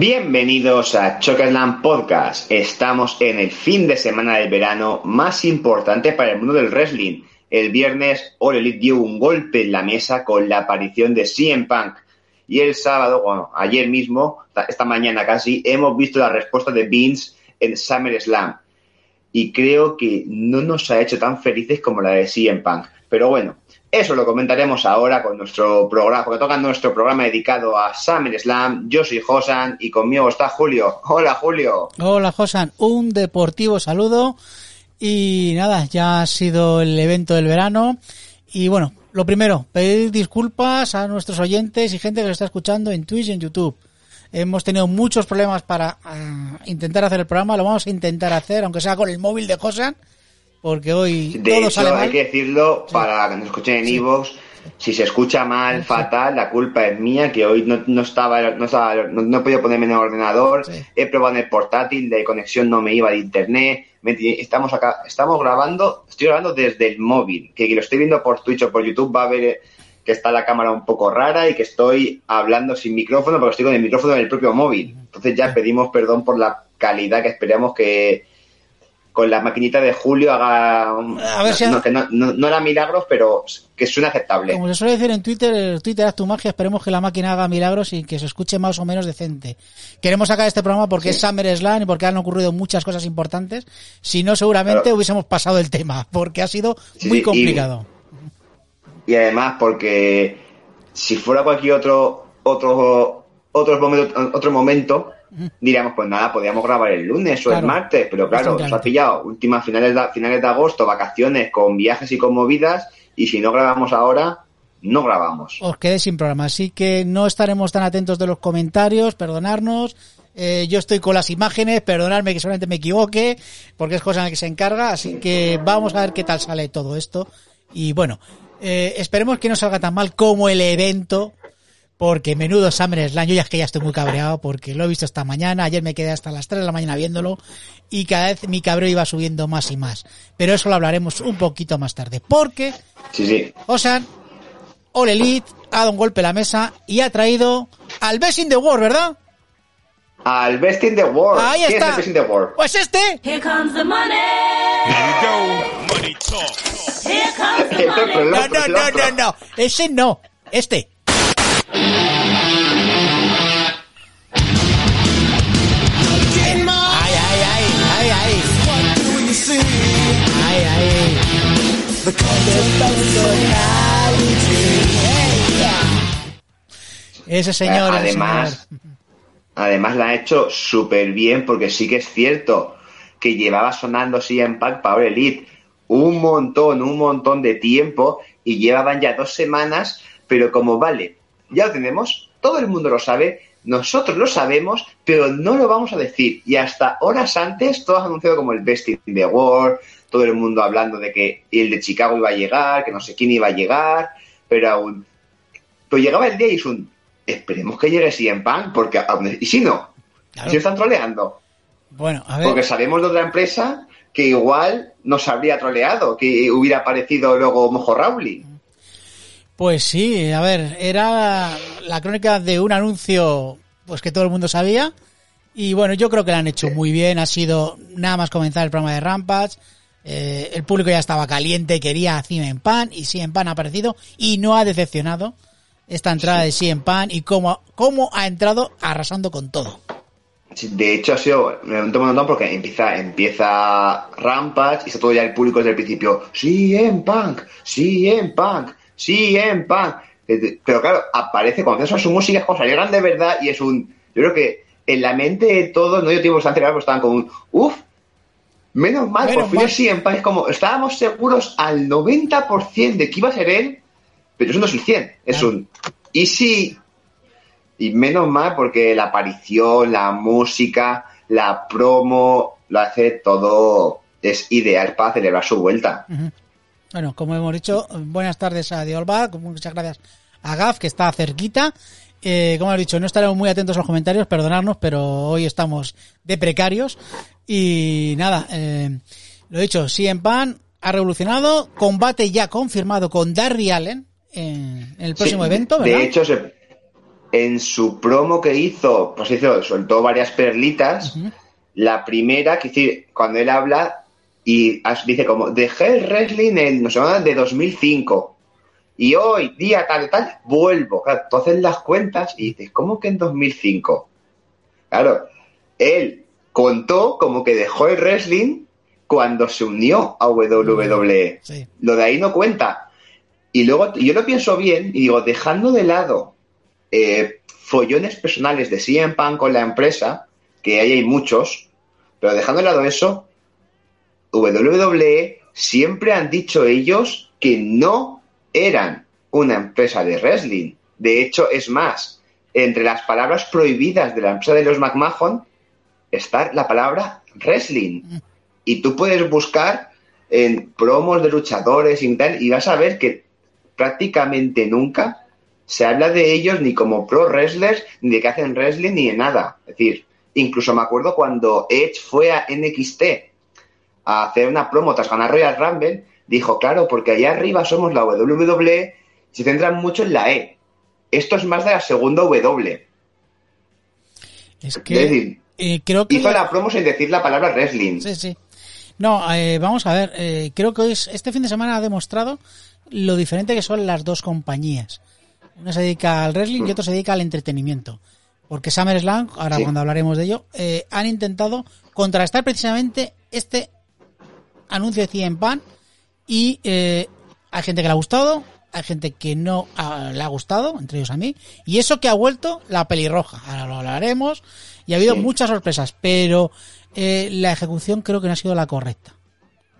Bienvenidos a Chocasland Podcast. Estamos en el fin de semana del verano más importante para el mundo del wrestling. El viernes, All dio un golpe en la mesa con la aparición de CM Punk. Y el sábado, bueno, ayer mismo, esta mañana casi, hemos visto la respuesta de Vince en SummerSlam. Y creo que no nos ha hecho tan felices como la de CM Punk. Pero bueno, eso lo comentaremos ahora con nuestro programa, porque toca nuestro programa dedicado a SummerSlam. Yo soy Josan y conmigo está Julio. Hola, Julio. Hola, Josan. Un deportivo saludo. Y nada, ya ha sido el evento del verano. Y bueno, lo primero, pedir disculpas a nuestros oyentes y gente que lo está escuchando en Twitch y en YouTube. Hemos tenido muchos problemas para ah, intentar hacer el programa. Lo vamos a intentar hacer, aunque sea con el móvil de Josan porque hoy de todo hecho, hay que decirlo para que nos escuchen en Evox. Si se escucha mal, fatal, la culpa es mía, que hoy no, no estaba, no, estaba, no, he podido ponerme en el ordenador, he probado en el portátil, de conexión no me iba de internet, estamos acá, estamos grabando, estoy grabando desde el móvil, que, que lo estoy viendo por Twitch o por YouTube va a ver que está la cámara un poco rara y que estoy hablando sin micrófono porque estoy con el micrófono en el propio móvil. Entonces ya pedimos perdón por la calidad que esperamos que, con la maquinita de Julio haga a ver si no, que no, no, era milagros pero que suene aceptable. Como se suele decir en Twitter Twitter haz tu magia esperemos que la máquina haga milagros y que se escuche más o menos decente. Queremos sacar este programa porque es Summer Slam y porque han ocurrido muchas cosas importantes. Si no seguramente hubiésemos pasado el tema porque ha sido muy complicado. y, y, además porque si fuera cualquier otro otro otro momento, otro momento diríamos, pues nada, podíamos grabar el lunes o el martes, pero claro, nos ha pillado últimas finales de, finales de agosto, vacaciones con viajes y con movidas, y si no grabamos ahora, no grabamos. Os quedé sin programa, así que no estaremos tan atentos de los comentarios, perdonarnos. Eh, yo estoy con las imágenes, perdonadme que solamente me equivoque, porque es cosa en la que se encarga, así que vamos a ver qué tal sale todo esto. Y bueno, eh, esperemos que no salga tan mal como el evento porque menudo SummerSlam, yo ya es que ya estoy muy cabreado porque lo he visto esta mañana, ayer me quedé hasta las 3 de la mañana viéndolo y cada vez mi cabreo iba subiendo más y más. Pero eso lo hablaremos un poquito más tarde, porque sí, sí. Osan, All Elite, ha dado un golpe a la mesa y ha traído al Best in the World, ¿verdad? Al Best in the World. Ahí está. Es el Best in the World? Pues este. Here comes the money. Here we go. Money talk. Here comes the money. No, no, no, no, no. Ese no. Este. Ese señor. Además, además la ha hecho súper bien porque sí que es cierto que llevaba sonando así en Pack Power Elite un montón, un montón de tiempo y llevaban ya dos semanas, pero como vale, ya lo tenemos, todo el mundo lo sabe, nosotros lo sabemos, pero no lo vamos a decir. Y hasta horas antes, todos anunciado como el Best in the World, todo el mundo hablando de que el de Chicago iba a llegar, que no sé quién iba a llegar, pero aún. Pero llegaba el día y es un. Esperemos que llegue CM Punk, porque. Y si no, claro. si están troleando. Bueno, a ver. Porque sabemos de otra empresa que igual nos habría troleado, que hubiera aparecido luego Mojo Rawley. Pues sí, a ver, era la crónica de un anuncio pues que todo el mundo sabía y bueno, yo creo que lo han hecho muy bien, ha sido nada más comenzar el programa de Rampage, eh, el público ya estaba caliente, quería a en Pan y en Pan ha aparecido y no ha decepcionado. esta entrada de CM Pan y cómo, cómo ha entrado arrasando con todo. Sí, De hecho, ha sido me un montón porque empieza, empieza Rampage y está todo ya el público desde el principio. En Punk, en Punk, en Punk. Pero claro, aparece cuando haces su música, es como salieran de verdad y es un. Yo creo que en la mente de todos, no yo tiempo bastante pero estaban como un. Uff, menos mal, Menos por fin mal. sí, en. Es como, estábamos seguros al 90% de que iba a ser él, pero eso no es el 100. Es un. Y sí, y menos mal porque la aparición, la música, la promo, lo hace todo. Es ideal para celebrar su vuelta. Bueno, como hemos dicho, buenas tardes a Diolba, muchas gracias a Gaf, que está cerquita. Eh, como he dicho, no estaremos muy atentos a los comentarios, perdonarnos, pero hoy estamos de precarios. Y nada, eh, lo he dicho, CM Pan ha revolucionado, combate ya confirmado con Darby Allen en, en el próximo Sí, evento, de- ¿verdad? De hecho, se- en su promo que hizo, pues hizo, soltó varias perlitas. La primera, que decir, cuando él habla y dice como, dejé el wrestling en, no sé, de 2005. Y hoy, día tal, tal, vuelvo. Claro, tú haces las cuentas y dices, ¿cómo que en 2005? Claro, él contó como que dejó el wrestling cuando se unió a WWE. Sí. Lo de ahí no cuenta. Y luego yo lo pienso bien y digo, dejando de lado eh, follones personales de CM Punk con la empresa, que ahí hay muchos, pero dejando de lado eso, WWE siempre han dicho ellos que no eran una empresa de wrestling. De hecho, es más, entre las palabras prohibidas de la empresa de los McMahon está la palabra wrestling. Y tú puedes buscar en promos de luchadores y tal, y vas a ver que prácticamente nunca se habla de ellos ni como pro wrestlers, ni de que hacen wrestling, ni de nada. Es decir, incluso me acuerdo cuando Edge fue a NXT a hacer una promo tras ganar Royal Rumble, dijo, claro, porque allá arriba somos la WWE, se centran mucho en la E. Esto es más de la segunda W. Es Es que decir, eh, creo que... hizo la promo sin decir la palabra wrestling. Sí, sí. No, eh, vamos a ver, eh, creo que hoy es- este fin de semana ha demostrado lo diferente que son las dos compañías. Una se dedica al wrestling y otra se dedica al entretenimiento. Porque SummerSlam, ahora Sí. cuando hablaremos de ello, han intentado contrastar precisamente este anuncio de CM Pan y eh, hay gente que le ha gustado, hay gente que no ah, le ha gustado, entre ellos a mí, y eso que ha vuelto la pelirroja. Ahora lo hablaremos y ha habido Sí. muchas sorpresas, pero eh, la ejecución creo que no ha sido la correcta.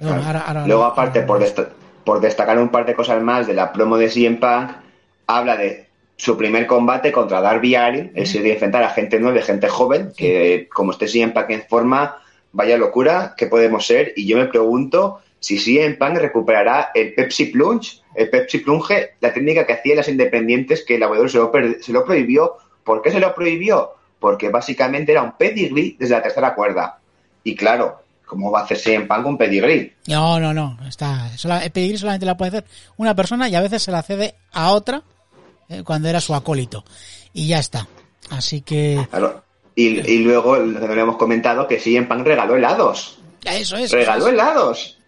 Bueno, Claro. ahora- ahora- Luego, aparte, por, desta- por destacar un par de cosas más de la promo de CM Punk, habla de su primer combate contra Darby Allin, él se iba a enfrentar a gente nueva, gente joven, que como esté CM Punk en forma, vaya locura que podemos ser, y yo me pregunto si CM Punk recuperará el Pepsi Plunge, el Pepsi Plunge, la técnica que hacían las independientes que la WWE se lo, se lo prohibió. ¿Por qué se lo prohibió? Porque básicamente era un pedigree desde la tercera cuerda. Y claro, ¿cómo va a hacer CM Punk un pedigree? No, no, no. Está, el pedigrí solamente la puede hacer una persona y a veces se la cede a otra eh, cuando era su acólito. Y ya está. Así que Claro. Y, y luego lo hemos comentado que CM Punk regaló helados. eso es. Regaló eso es. helados.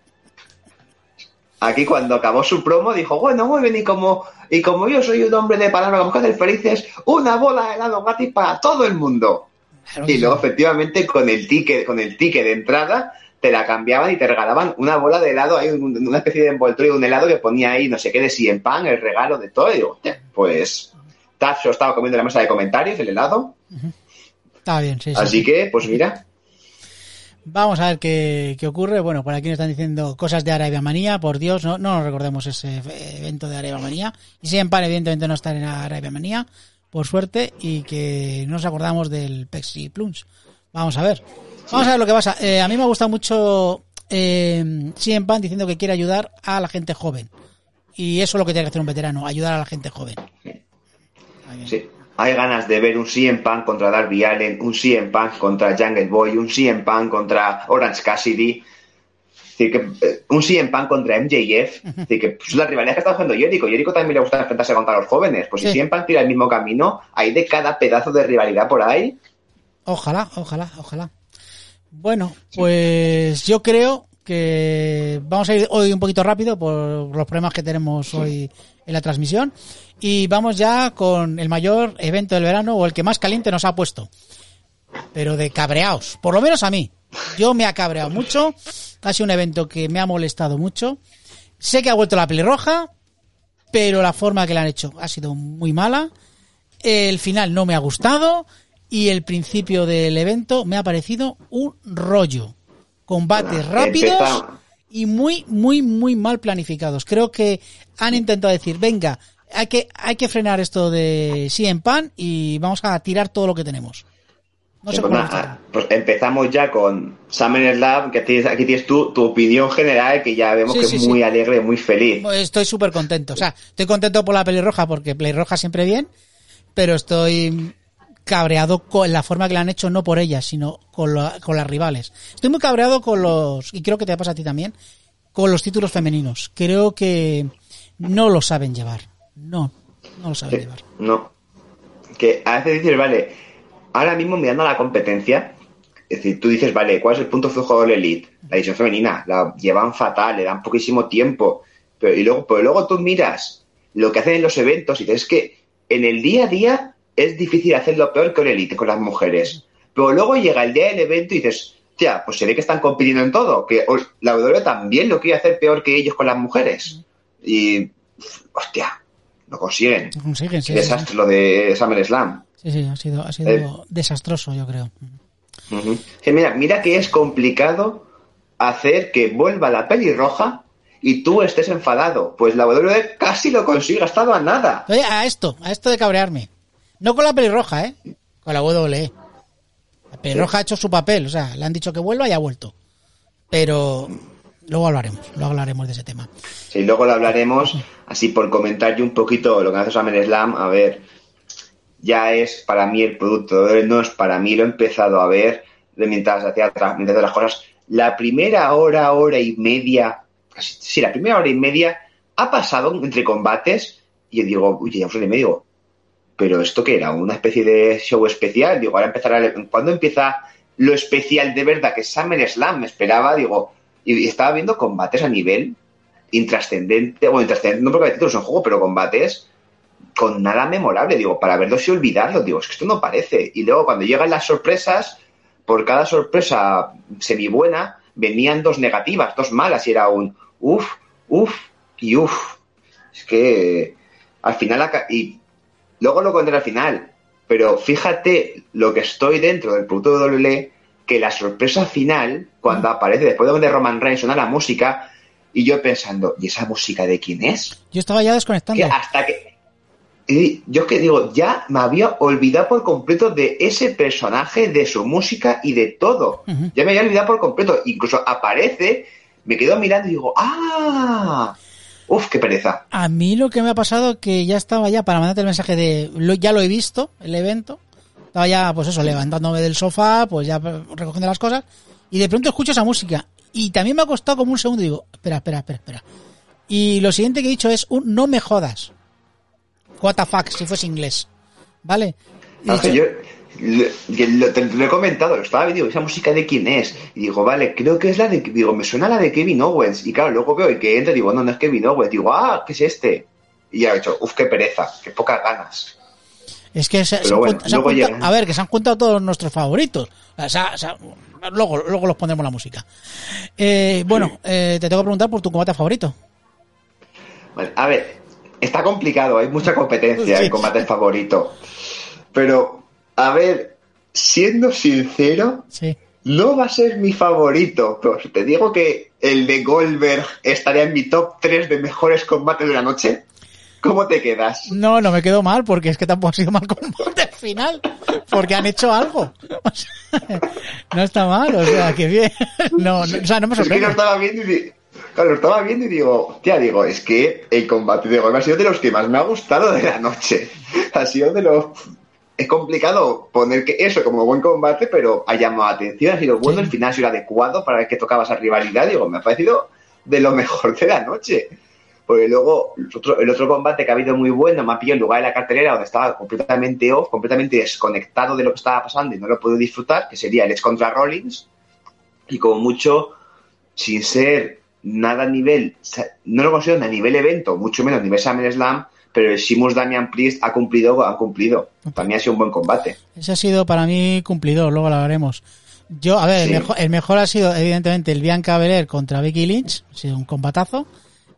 Aquí cuando acabó su promo dijo, bueno, muy bien, y como, y como yo soy un hombre de palabra, como que hacer felices, una bola de helado gratis para todo el mundo. Claro Y sí. luego efectivamente con el ticket, con el ticket de entrada, te la cambiaban y te regalaban una bola de helado, hay un- una especie de envoltorio de un helado que ponía ahí no sé qué de CM Punk, el regalo de todo, y digo, "Hostia, pues Tacho estaba comiendo en la mesa de comentarios el helado, Está bien, sí, sí, así sí. que, pues mira, Vamos a ver qué, qué ocurre. Bueno, por aquí nos están diciendo cosas de Arabia Manía. Por Dios, no, no nos recordemos ese evento de Arabia Manía. Y si pan, evidentemente, no estar en Arabia Manía, por suerte, y que no nos acordamos del Pepsi Plunge. Vamos a ver. Vamos a ver lo que pasa. Eh, a mí me gusta mucho eh, CM Pan diciendo que quiere ayudar a la gente joven. Y eso es lo que tiene que hacer un veterano, ayudar a la gente joven. Sí. Hay ganas de ver un CM Punk contra Darby Allen, un CM Punk contra Jungle Boy, un CM Punk contra Orange Cassidy. Es decir, que, eh, un CM Punk contra MJF. Es decir, que pues, la rivalidad que está haciendo Jericho. Jericho también le gusta enfrentarse contra los jóvenes. Pues Sí. si CM Punk tira el mismo camino, hay de cada pedazo de rivalidad por ahí. Ojalá, ojalá, ojalá. Bueno, pues yo creo que vamos a ir hoy un poquito rápido por los problemas que tenemos hoy en la transmisión y vamos ya con el mayor evento del verano o el que más caliente nos ha puesto. Pero de cabreaos, por lo menos a mí. Yo me ha cabreado mucho, ha sido un evento que me ha molestado mucho. Sé que ha vuelto la pelirroja, pero la forma que la han hecho ha sido muy mala. El final no me ha gustado y el principio del evento me ha parecido un rollo. Combates rápidos Empezamos. y muy, muy, muy mal planificados. Creo que han intentado decir, venga, hay que, hay que frenar esto de CM Pan y vamos a tirar todo lo que tenemos. No sé Pues nada, está. pues empezamos ya con Summer Slam, que tienes, aquí tienes tú tu opinión general, que ya vemos Sí, que sí, es sí. muy alegre, muy feliz. Pues Estoy súper contento. O sea, estoy contento por la pelirroja porque pelirroja siempre bien, pero estoy cabreado con la forma que la han hecho, no por ellas, sino con, la- con las rivales. Estoy muy cabreado con los, y creo que te pasa a ti también, con los títulos femeninos. Creo que no lo saben llevar. No, no lo saben llevar. no. Que a veces dices, vale, ahora mismo mirando a la competencia, es decir, tú dices, vale, ¿cuál es el punto flujo del Elite? La edición femenina, la llevan fatal, le dan poquísimo tiempo. Pero, y luego, pero luego tú miras lo que hacen en los eventos y dices, es que en el día a día es difícil hacerlo peor que en Elite, con las mujeres. Pero luego llega el día del evento y dices, tía, pues se ve que están compitiendo en todo, que la WWE también lo quiere hacer peor que ellos con las mujeres. Y, hostia, lo consiguen. No consiguen, sí, Qué sí, sí. desastre lo de SummerSlam. Sí, sí, ha sido, ha sido Eh. desastroso, yo creo. Sí, mira, mira que es complicado hacer que vuelva la pelirroja y tú estés enfadado. Pues la WWE casi lo consigue, ha estado a nada. Oye, a esto, a esto de cabrearme. No con la pelirroja, ¿eh? Con la WWE. La pelirroja ha hecho su papel, o sea, le han dicho que vuelva y ha vuelto. Pero luego hablaremos, luego hablaremos de ese tema. Sí, luego lo hablaremos, así por comentar yo un poquito lo que hace SummerSlam. A ver, ya es para mí el producto, no es para mí, lo he empezado a ver de mientras hacía otras, mientras otras cosas. La primera hora, hora y media, sí, la primera hora y media ha pasado entre combates y yo digo, uy, ya y me digo, pero esto que era una especie de show especial, digo, ahora empezará, ¿cuándo empieza lo especial de verdad? Que es SummerSlam, me esperaba, digo, y, estaba viendo combates a nivel intrascendente, bueno, intrascendente, no porque hay títulos en juego, pero combates con nada memorable, digo, para verlos y olvidarlos, digo, es que esto no parece. Y luego cuando llegan las sorpresas, por cada sorpresa semi buena, venían dos negativas, dos malas, y era un uff, uff y uff. Es que al final, y luego lo contaré al final, pero fíjate lo que estoy dentro del producto de WWE, que la sorpresa final, cuando aparece después de donde Roman Reigns suena la música, y yo pensando, ¿y esa música de quién es? Yo estaba ya desconectando. que hasta que y yo es que digo, ya me había olvidado por completo de ese personaje, de su música y de todo. Ya me había olvidado por completo. Incluso aparece, me quedo mirando y digo, ¡ah! Uf, qué pereza. A mí lo que me ha pasado que ya estaba ya para mandarte el mensaje de lo- ya lo he visto, el evento. Estaba ya, pues eso, levantándome del sofá, pues ya recogiendo las cosas. Y de pronto escucho esa música. Y también me ha costado como un segundo y digo, espera, espera, espera, espera. Y lo siguiente que he dicho es un no me jodas. What the fuck, si fuese inglés. ¿Vale? Dicho, yo lo, te lo he comentado, lo estaba viendo, esa música de quién es. Y digo, vale, creo que es la de. Digo, me suena la de Kevin Owens. Y claro, luego veo que entra y digo, no, no es Kevin Owens. Digo, ah, ¿qué es este? Y ya he dicho, uf, qué pereza, qué pocas ganas. Es que se, se bueno, a ver, que se han juntado todos nuestros favoritos. O sea, o sea, luego, luego los pondremos la música. Eh, bueno, eh, te tengo que preguntar por tu combate favorito. Vale, a ver, está complicado, hay mucha competencia Sí. en combate favorito. Pero, a ver, siendo sincero, Sí. no va a ser mi favorito. Pero si te digo que el de Goldberg estaría en mi top 3 de mejores combates de la noche, ¿cómo te quedas? No, no me quedo mal porque es que tampoco ha sido mal combate al final. Porque han hecho algo. O sea, no está mal, o sea, que bien. No, no, o sea, no me Es que sorprende. estaba viendo y di- claro, lo estaba viendo y digo, tía, digo, es que el combate de Goldberg ha sido de los que más me ha gustado de la noche. Ha sido de los es complicado poner que eso como buen combate, pero ha llamado la atención, ha sido bueno, el final ha sido adecuado para el que tocaba esa rivalidad, digo, me ha parecido de lo mejor de la noche. Porque luego el otro, el otro combate que ha habido muy bueno me ha pillado en lugar de la cartelera donde estaba completamente off, completamente desconectado de lo que estaba pasando y no lo puedo disfrutar, que sería el contra Rollins. Y como mucho sin ser nada a nivel, no lo considero ni a nivel evento, mucho menos a nivel SummerSlam, pero el Simus Damian Priest ha cumplido, ha cumplido. Para mí ha sido un buen combate. Ese ha sido para mí cumplidor, luego lo hablaremos. Yo, a ver, Sí. el, mejor, el mejor ha sido evidentemente el Bianca Belair contra Becky Lynch, ha sido un combatazo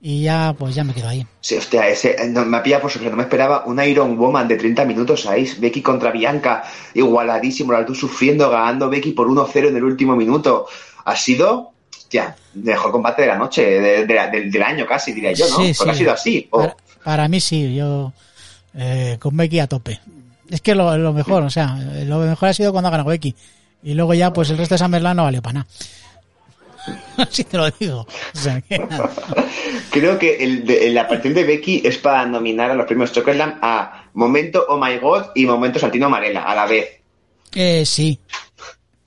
y ya pues ya me quedo ahí. Sí, hostia, ese, no, me ha pillado por sorpresa, no me esperaba un Iron Woman de 30 minutos ahí, Becky contra Bianca, igualadísimo, la tú sufriendo, ganando Becky por 1-0 en el último minuto. Ha sido, el mejor combate de la noche, de- de del, año casi, diría yo, ¿no? Sí, Porque ha sido así. Para, para mí sí, yo eh, con Becky a tope. Es que lo, lo mejor, o sea, lo mejor ha sido cuando ha ganado Becky. Y luego ya, pues el resto de Summerland no valió para nada. Así te lo digo. O sea, que nada. Creo que el de- la aparición de Becky es para nominar a los premios Chockerland a Momento Oh My God y Momento Santino Marella a la vez. Eh, sí.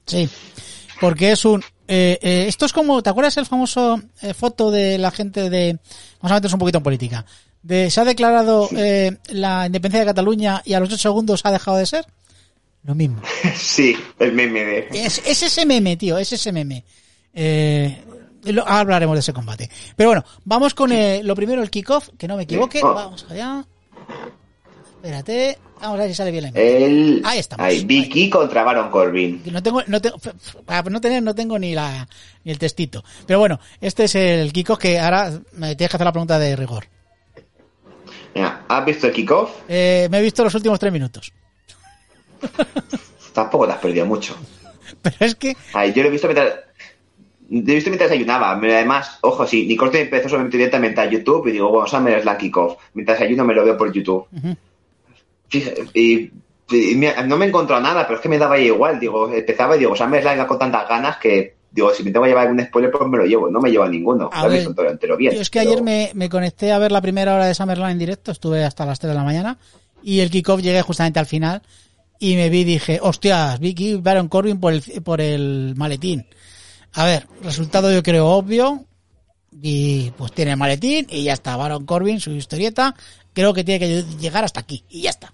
Sí. Porque es un... eh, eh, esto es como... ¿Te acuerdas el famoso eh, foto de la gente de... Vamos a meternos un poquito en política. De, se ha declarado eh, la independencia de Cataluña y a los 8 segundos ha dejado de ser. Lo mismo. Sí, el meme de... Es, es ese meme, tío, es ese meme. Eh, lo- ahora hablaremos de ese combate. Pero bueno, vamos con eh, lo primero, el kickoff, que no me equivoque. Oh. Vamos allá. Espérate. Vamos a ver si sale bien la. El... Ahí estamos. ahí, Vicky contra Baron Corbin. No tengo, no tengo, para no tener, no tengo ni la, ni el textito. Pero bueno, este es el kickoff que ahora me tienes que hacer la pregunta de rigor. ¿Has visto el kickoff? Eh, me he visto los últimos tres minutos. Tampoco te has perdido mucho. Pero es que, Ay, yo lo he visto mientras... Lo he visto mientras desayunaba. Pero Además, ojo, sí, Nicole empezó solamente directamente a YouTube y digo, bueno, Summer es la kickoff. Mientras desayuno me lo veo por YouTube. Fíjate, y, no me he encontrado nada, pero es que me daba igual. Digo, empezaba y digo, Summer Slam con tantas ganas que, digo, si me tengo que llevar algún spoiler, pues me lo llevo. No me lleva ninguno. A ver, visto entero, entero bien. Yo es que pero- ayer me, me conecté a ver la primera hora de Summerland en directo, estuve hasta las 3 de la mañana, y el kickoff llegué justamente al final, y me vi y dije, hostias, Vicky Baron Corbin por el, por el maletín. A ver, resultado yo creo obvio, y pues tiene el maletín, y ya está, Baron Corbin, su historieta, creo que tiene que llegar hasta aquí, y ya está.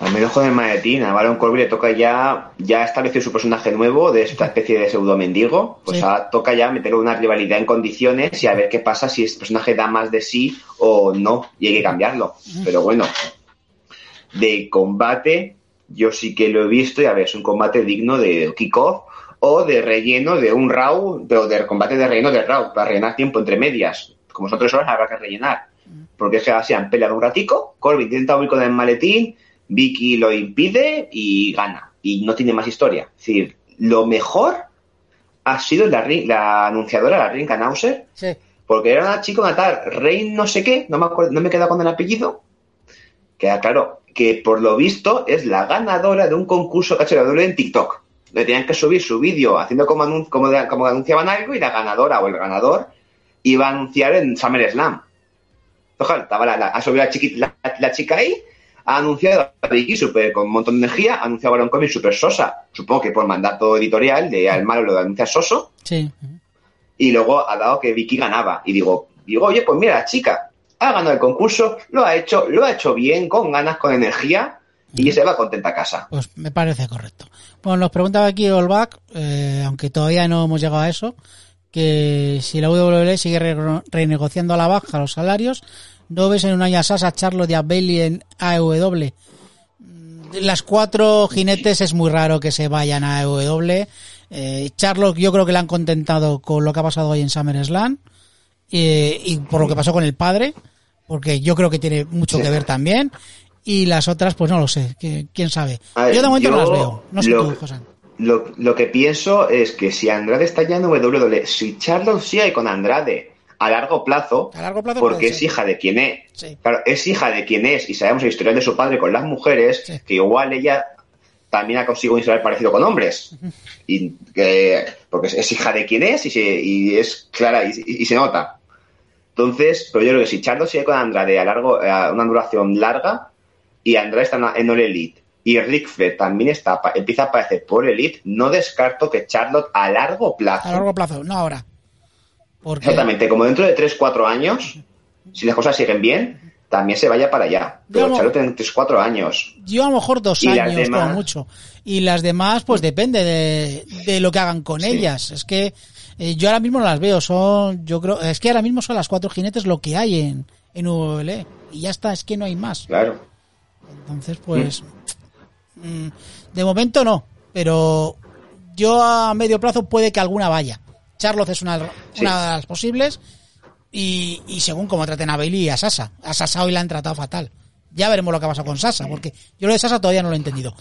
Al menos con el maletín, a Baron Corbin le toca ya, ya estableció su personaje nuevo de esta especie de pseudo mendigo. Pues Sí. toca ya meter una rivalidad en condiciones y a ver qué pasa si este personaje da más de sí o no, y hay que cambiarlo. Pero bueno, de combate, yo sí que lo he visto y a ver, es un combate digno de kickoff o de relleno de un Raw, pero de combate de relleno de Raw, para rellenar tiempo entre medias. Como son tres horas, habrá que rellenar. Porque es que así han peleado un ratico, Corbin intenta huir con el maletín, Vicky lo impide y gana. Y no tiene más historia. Es decir, lo mejor ha sido la, anunciadora, la Rinka Nauser, Sí. porque era una chica, una tal, Rein no sé qué, no me, acuerdo, no me queda con el apellido, que claro, que por lo visto es la ganadora de un concurso que ha hecho la WWE en TikTok. Le tenían que subir su vídeo haciendo como, anun- como, de- como anunciaban algo y la ganadora o el ganador iba a anunciar en SummerSlam. Ojalá, estaba la, la- ha subido la, la, la chica ahí, ha anunciado a Vicky super, con un montón de energía, ha anunciado a Baron Corbin super sosa, supongo que por mandato editorial de al malo lo anuncia soso, Sí. y luego ha dado que Vicky ganaba. Y digo, digo, oye, pues mira, la chica ha ganado el concurso, lo ha hecho, lo ha hecho bien, con ganas, con energía, y se va contenta a casa. Pues me parece correcto. Bueno, nos preguntaba aquí Olback, eh, aunque todavía no hemos llegado a eso, que si la WWE sigue re- renegociando a la baja los salarios, ¿no ves en un año a Sasha, Charlotte y a Bailey en AEW? Las cuatro jinetes es muy raro que se vayan a AEW. Eh, Charlotte yo creo que la han contentado con lo que ha pasado hoy en SummerSlam eh, y por lo que pasó con el padre, porque yo creo que tiene mucho Sí. que ver también. Y las otras, pues no lo sé, que- quién sabe. Ver, yo de momento no las veo. No sé lo- tú, José. Lo, lo que pienso es que si Andrade está ya en WWE, si Charlotte sigue con Andrade a largo plazo, A largo plazo porque es ser. hija de quien es, Sí. claro, es hija de quien es, y sabemos el historial de su padre con las mujeres, Sí. que igual ella también ha conseguido un historial parecido con hombres. Y que, porque es, hija de quien es y, se- y es clara y, y- y se nota. Entonces, pero yo creo que si Charlotte sigue con Andrade a largo, a una duración larga, y Andrade está en All Elite, y Rick Flair también está, empieza a aparecer por Elite, no descarto que Charlotte a largo plazo, A largo plazo, no ahora. Porque exactamente, como dentro de 3-4 años, si las cosas siguen bien, también se vaya para allá. Pero Yo Charlotte en 3-4 años. Yo a lo mejor dos Y años como demás- mucho. Y las demás, pues depende de, de lo que hagan con Sí. ellas. Es que eh, yo ahora mismo no las veo. Son, yo creo, es que ahora mismo son las cuatro jinetes lo que hay en, en VLE. Y ya está, es que no hay más. Claro. Entonces, pues, mm, de momento no. Pero yo a medio plazo puede que alguna vaya. Charlotte es una, Sí. una de las posibles. Y, y según cómo traten a Bailey y a Sasa. A Sasa hoy la han tratado fatal. Ya veremos lo que ha pasado con Sasa, porque yo lo de Sasa todavía no lo he entendido.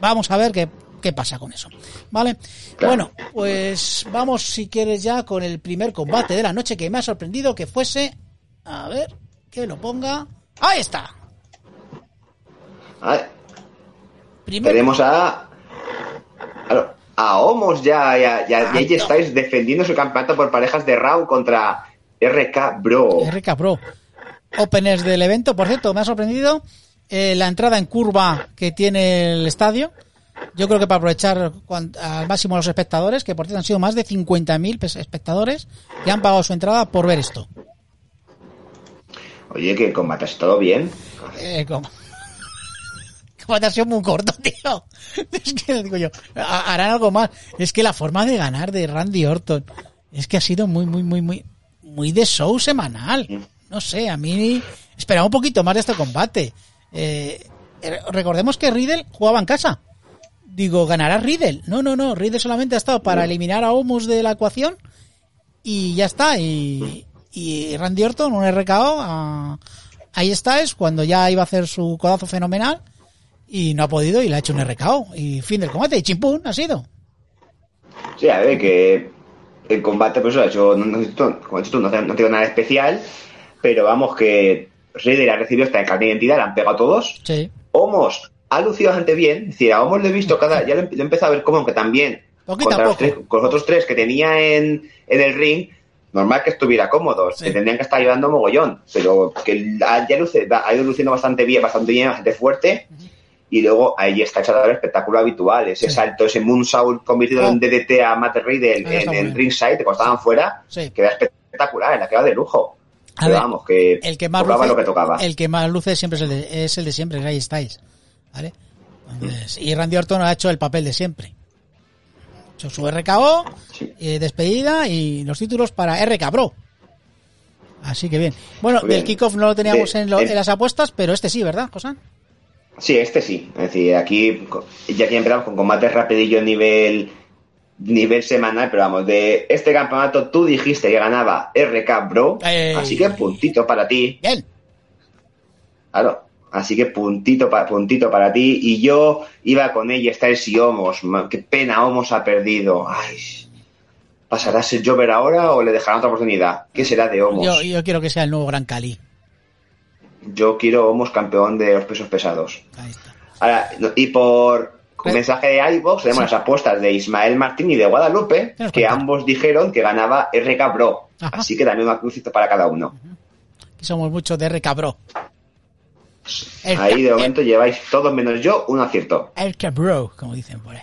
Vamos a ver qué, qué pasa con eso. ¿Vale? Claro. Bueno, pues vamos si quieres ya con el primer combate de la noche que me ha sorprendido que fuese... A ver, que lo ponga... Ahí está. Ah, tenemos a. claro, A Homos ya, ya, ya, ya no. estáis defendiendo su campeonato por parejas de round contra RK Bro. RK Pro. Openers del evento, por cierto, me ha sorprendido eh, la entrada en curva que tiene el estadio. Yo creo que para aprovechar al máximo a los espectadores, que por cierto han sido más de 50.000 pes- espectadores que han pagado su entrada por ver esto. Oye, que el combate ha estado bien. Eh, como... te ha sido muy corto, tío. Es que digo yo, ha- harán algo más. Es que la forma de ganar de Randy Orton es que ha sido muy, muy, muy, muy, muy de show semanal. No sé, a mí esperaba un poquito más de este combate. Eh, eh, recordemos que Riddle jugaba en casa. Digo, ¿ganará Riddle? No, no, no. Riddle solamente ha estado para eliminar a Omus de la ecuación y ya está. Y, y Randy Orton, un RKO, a- ahí está, es cuando ya iba a hacer su codazo fenomenal y no ha podido y le ha hecho un RKO. Y fin del combate, y chimpún, ha sido. Sí, a ver, que el combate, pues, yo no, no, como dicho tú, no, no tengo nada especial, pero vamos, que Riddle ha recibido esta carta de identidad, la han pegado todos. Sí. Homos ha lucido bastante bien, es decir, a Homos lo he visto cada, ya lo he, empezado a ver como que también, a contra los, tres- con los otros tres que tenía en, en el ring, normal que estuviera cómodo, Sí. que tendrían que estar ayudando mogollón, pero que ha, ya luce- ha ido luciendo bastante bien, bastante bien, bastante fuerte. Y luego ahí está echado el espectáculo habitual, ese Sí. salto, ese moonsault convertido Oh. en DDT a Matt Riddle Ahí en, en ringside, cuando estaban fuera, Sí. queda espectacular, la queda de lujo. Pero ver, vamos, que, El que más tocaba luce, lo que tocaba. el que más luce siempre es el de, es el de siempre, es Ray Styles. ¿Vale? Entonces, y Randy Orton ha hecho el papel de siempre. Ha hecho su RKO, eh, despedida y los títulos para RK Bro. Así que bien. Bueno, bien. del kickoff no lo teníamos De- en, lo- de- en las apuestas, pero este sí, ¿verdad, José? Sí, este sí. Es decir, aquí ya que empezamos con combates rapidillo nivel nivel semanal, pero vamos, de este campeonato tú dijiste que ganaba RK Bro, Ey. así que puntito para ti. Bien. Claro, así que puntito, pa- puntito para ti. Y yo iba con ella, Styles y Homos. Ma- Qué pena, Homos ha perdido. Ay, ¿pasará a ser Jover ahora o le dejarán otra oportunidad? ¿Qué será de Homos? Yo quiero que sea el nuevo Gran Cali. Quiero Homos campeón de los pesos pesados. Ahí está. Ahora, y por mensaje de iVox tenemos Sí. las apuestas de Ismael Martín y de Guadalupe, ¿Qué nos que ambos dijeron que ganaba RK Bro. Ajá. Así que también una crucita para cada uno. Que somos muchos de RK Bro. El Ahí de momento lleváis todos menos yo un acierto. El que bro, como dicen por ahí.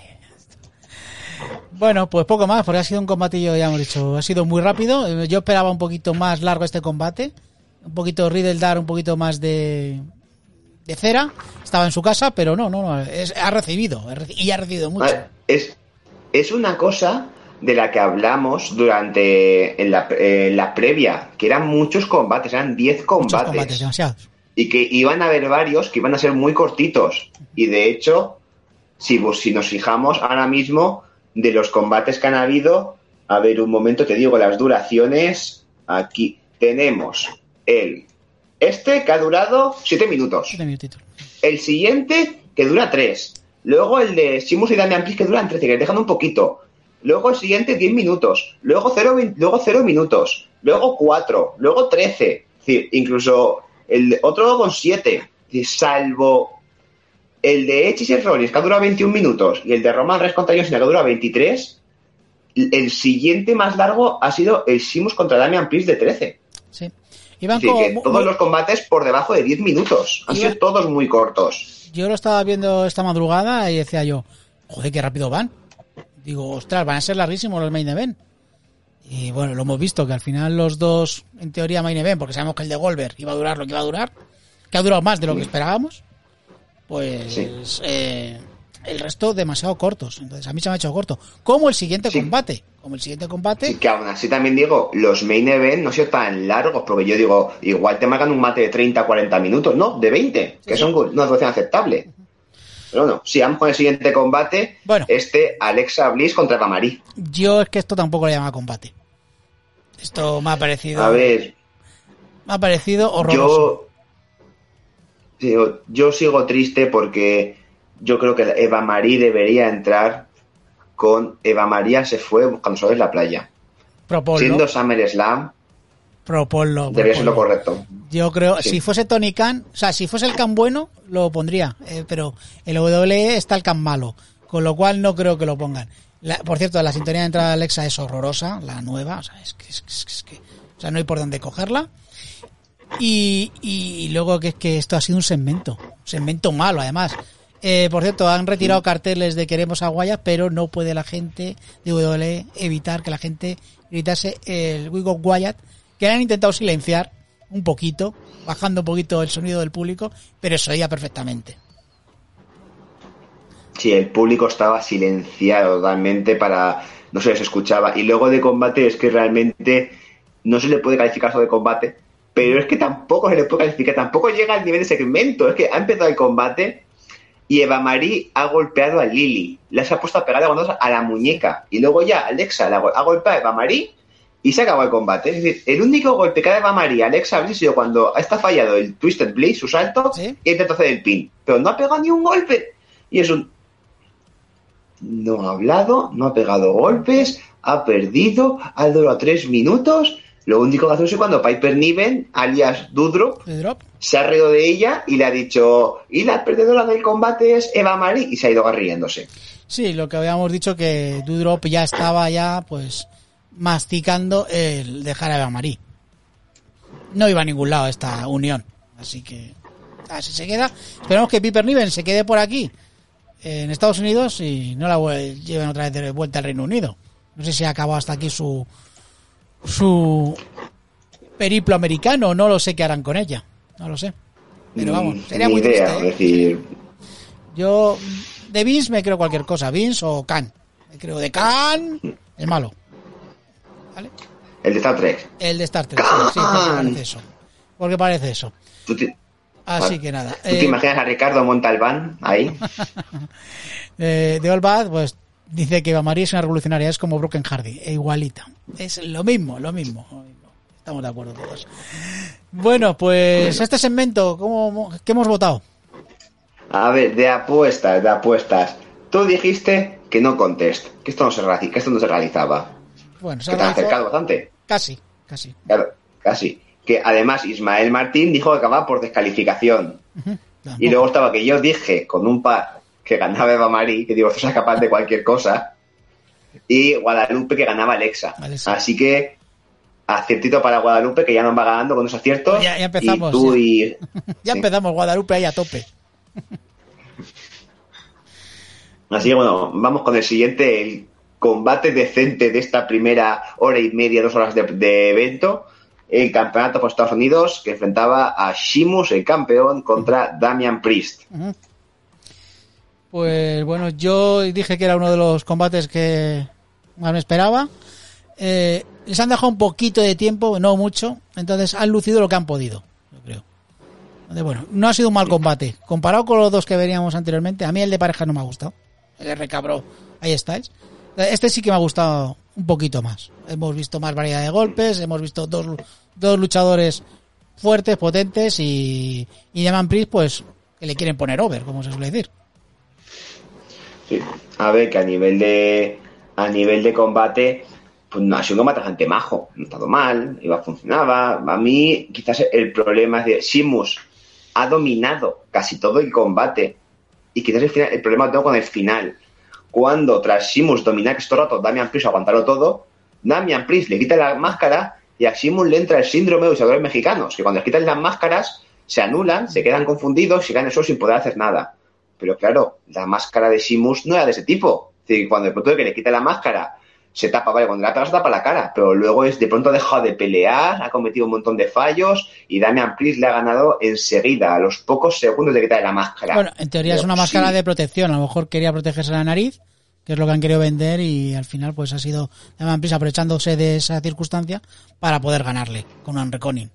Bueno, pues poco más, porque ha sido un combatillo, ya hemos dicho, ha sido muy rápido. Yo esperaba un poquito más largo este combate. Un poquito Riddle dar un poquito más de, de cera. Estaba en su casa, pero no, no, no. es- ha recibido, y ha recibido mucho. Es, es una cosa de la que hablamos durante en la, la previa, que eran muchos combates, eran 10 Muchos combates. demasiados. y que iban a haber varios que iban a ser muy cortitos. Y de hecho, si, si nos fijamos ahora mismo de los combates que han habido, a ver un momento, te digo las duraciones. Aquí tenemos el este que ha durado 7 minutos. Minutitos. El siguiente que dura 3. Luego el de Simus y Damian Priest que duran 13, que dejan un poquito. Luego el siguiente 10 minutos. Luego 0, luego 0 minutos. Luego 4. Luego 13. Es decir, incluso el de- otro con 7. Salvo el de Edge y Rollins que ha durado 21 minutos y el de Roman Reigns contra John Cena que dura 23. El siguiente más largo ha sido el Simus contra Damian Priest de 13. Sí. Iban decir, como que todos los combates por debajo de 10 minutos. Han sido todos muy cortos. Yo lo estaba viendo esta madrugada y decía yo, joder, qué rápido van. Digo, ostras, van a ser larguísimos los main event. Y bueno, lo hemos visto, que al final los dos, en teoría, main event, porque sabemos que el de Goldberg iba a durar lo que iba a durar, que ha durado más de lo que esperábamos, pues Sí. eh, el resto demasiado cortos. Entonces a mí se me ha hecho corto. Como el siguiente Sí. combate. Como el siguiente combate. Sí, que aún así también digo, los main event no sido tan largos, porque yo digo, igual te marcan un mate de 30, 40 minutos, no, de 20, que son una duración aceptable. Pero bueno, sí, vamos con el siguiente combate. Bueno. Este, Alexa Bliss contra Eva Marie. Yo es que esto tampoco le llama combate. Esto me ha parecido. A ver, Me ha parecido horroroso. yo, yo sigo triste porque yo creo que Eva Marie debería entrar con Eva María se fue buscando sol en la playa. Proponlo. Siendo SummerSlam, Proponlo. debería ser lo correcto. Yo creo, Sí. si fuese Tony Khan, o sea, si fuese el Khan bueno, lo pondría. eh, pero en WWE está el Khan malo. Con lo cual no creo que lo pongan. La- por cierto, la sintonía de entrada de Alexa es horrorosa, la nueva. O sea, es que, es que- es que- es que- o sea, no hay por dónde cogerla. Y, y luego que es que esto ha sido un segmento. Un segmento malo, además. Eh, por cierto, han retirado carteles de queremos a Guaya, pero no puede la gente de WWE evitar que la gente gritase el We Got Wyatt, que han intentado silenciar un poquito, bajando un poquito el sonido del público, pero se oía perfectamente. Sí, el público estaba silenciado totalmente para no se les escuchaba. Y luego de combate es que realmente no se le puede calificar eso de combate, pero es que tampoco se le puede calificar, tampoco llega al nivel de segmento. Es que ha empezado el combate y Eva Marie ha golpeado a Lily, las ha puesto a pegar a a la muñeca. Y luego ya Alexa la ha golpeado a Eva Marie y se acabó el combate. Es decir, el único golpe que ha dado Eva Marie a Alexa Bliss ha sido cuando está fallado el Twisted Bliss, su salto, Sí. y intenta hacer el pin. Pero no ha pegado ni un golpe. Y es un, no ha hablado, no ha pegado golpes, ha perdido, ha durado tres minutos. Lo único que hace es cuando Piper Niven, alias Dudrop. Se ha reído de ella y le ha dicho, y la perdedora del combate es Eva Marie, y se ha ido riéndose. Sí, lo que habíamos dicho que Dudrop ya estaba ya, pues, masticando el dejar a Eva Marie. No iba a ningún lado esta unión. Así que, así se queda. Esperamos que Piper Niven se quede por aquí, en Estados Unidos, y no la lleven otra vez de vuelta al Reino Unido. No sé si ha acabado hasta aquí su, su periplo americano, no lo sé qué harán con ella. No lo sé. Pero vamos, sería ni muy idea, triste. ¿eh? decir, Yo de Vince me creo cualquier cosa, Vince o Khan. Me creo de Khan, el malo. ¿Vale? el de Star Trek. El de Star Trek. Sí, sí, porque parece eso. Porque parece eso. ¿Tú te, Así que nada. tú te Eh, imaginas a Ricardo Montalbán ahí? eh, de All Bad, pues dice que María es una revolucionaria, es como Broken Hardy, e igualita. Es lo mismo, lo mismo. Estamos de acuerdo todos. Bueno, pues este segmento, ¿cómo, ¿qué hemos votado? A ver, de apuestas, de apuestas. Tú dijiste que no contest, que esto no se, que esto no se realizaba. Bueno, se Que te acercado bastante. Casi, casi. Claro, casi. Que además Ismael Martín dijo que acababa por descalificación. Y luego estaba que yo dije con un par que ganaba Eva Marie, que digo, esto es capaz de cualquier cosa. Y Guadalupe que ganaba Alexa. Alexa. Así que aciertito para Guadalupe que ya nos va ganando con esos aciertos. Ya- ya empezamos, Y tú ya. y. Ya Sí. empezamos Guadalupe ahí a tope. Así que bueno, vamos con el siguiente, el combate decente de esta primera hora y media, dos horas de, de evento. El campeonato por Estados Unidos que enfrentaba a Shimus, el campeón, contra Damian Priest. Pues bueno, yo dije que era uno de los combates que más me esperaba. Eh, les han dejado un poquito de tiempo, no mucho, entonces han lucido lo que han podido, yo creo. Entonces, bueno, no ha sido un mal combate. Comparado con los dos que veríamos anteriormente, a mí el de pareja no me ha gustado. El de recabro, ahí estáis. Este sí que me ha gustado un poquito más. Hemos visto más variedad de golpes, hemos visto dos, dos luchadores fuertes, potentes y, y Damian Priest, pues, que le quieren poner over, como se suele decir. Sí. A ver, que a nivel de a nivel de combate, pues no ha sido un combate bastante majo. No ha estado mal, iba funcionaba. A mí, quizás el problema es de Shimus ha dominado casi todo el combate. Y quizás el, el problema lo tengo con el final. Cuando tras Shimus dominar que el rato Damian Priest aguantarlo todo, Damian Priest le quita la máscara y a Shimus le entra el síndrome de luchadores mexicanos, que cuando les quitan las máscaras se anulan, se quedan confundidos y quedan eso sin poder hacer nada. Pero claro, la máscara de Shimus no era de ese tipo. Es decir, cuando de pronto que le quita la máscara, se tapa, vale, cuando le ha pegado se tapa la cara, pero luego es de pronto ha dejado de pelear, ha cometido un montón de fallos y Damian Priest le ha ganado enseguida, a los pocos segundos de quitarle la máscara. Bueno, en teoría es una máscara sí. de protección. A lo mejor quería protegerse la nariz, que es lo que han querido vender, y al final pues ha sido Damian Priest aprovechándose de esa circunstancia para poder ganarle con un Reconin.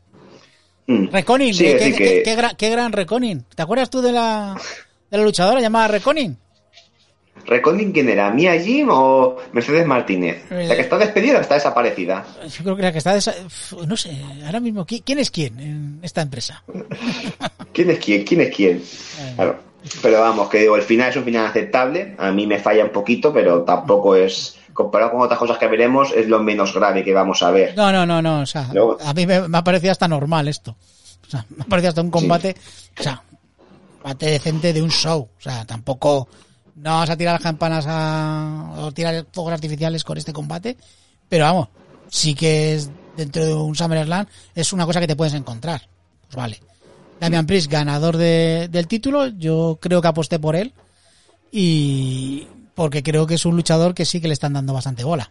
Mm. Reconin, Sí, qué, qué- que- qué qué gran Reconin. ¿Te acuerdas tú de la, de la luchadora llamada Reconin? ¿Recording quién era? ¿Mia Jim o Mercedes Martínez? Eh, ¿La que está despedida o está desaparecida? Yo creo que la que está... desa- Uf, No sé, ahora mismo, ¿qui- ¿quién es quién en esta empresa? ¿Quién es quién? ¿Quién es quién? Claro. Pero vamos, que digo, el final es un final aceptable. A mí me falla un poquito, pero tampoco es. Comparado con otras cosas que veremos, es lo menos grave que vamos a ver. No, no, no, no. O sea, Luego- a mí me, me ha parecido hasta normal esto. O sea, me ha parecido hasta un combate, o sea, un combate decente de un show. O sea, tampoco no vas a tirar las campanas a, o tirar fuegos artificiales con este combate. Pero vamos, sí que es dentro de un SummerSlam, es una cosa que te puedes encontrar. Pues vale. Damian Priest, ganador de- del título, yo creo que aposté por él. Y porque creo que es un luchador que sí que le están dando bastante bola.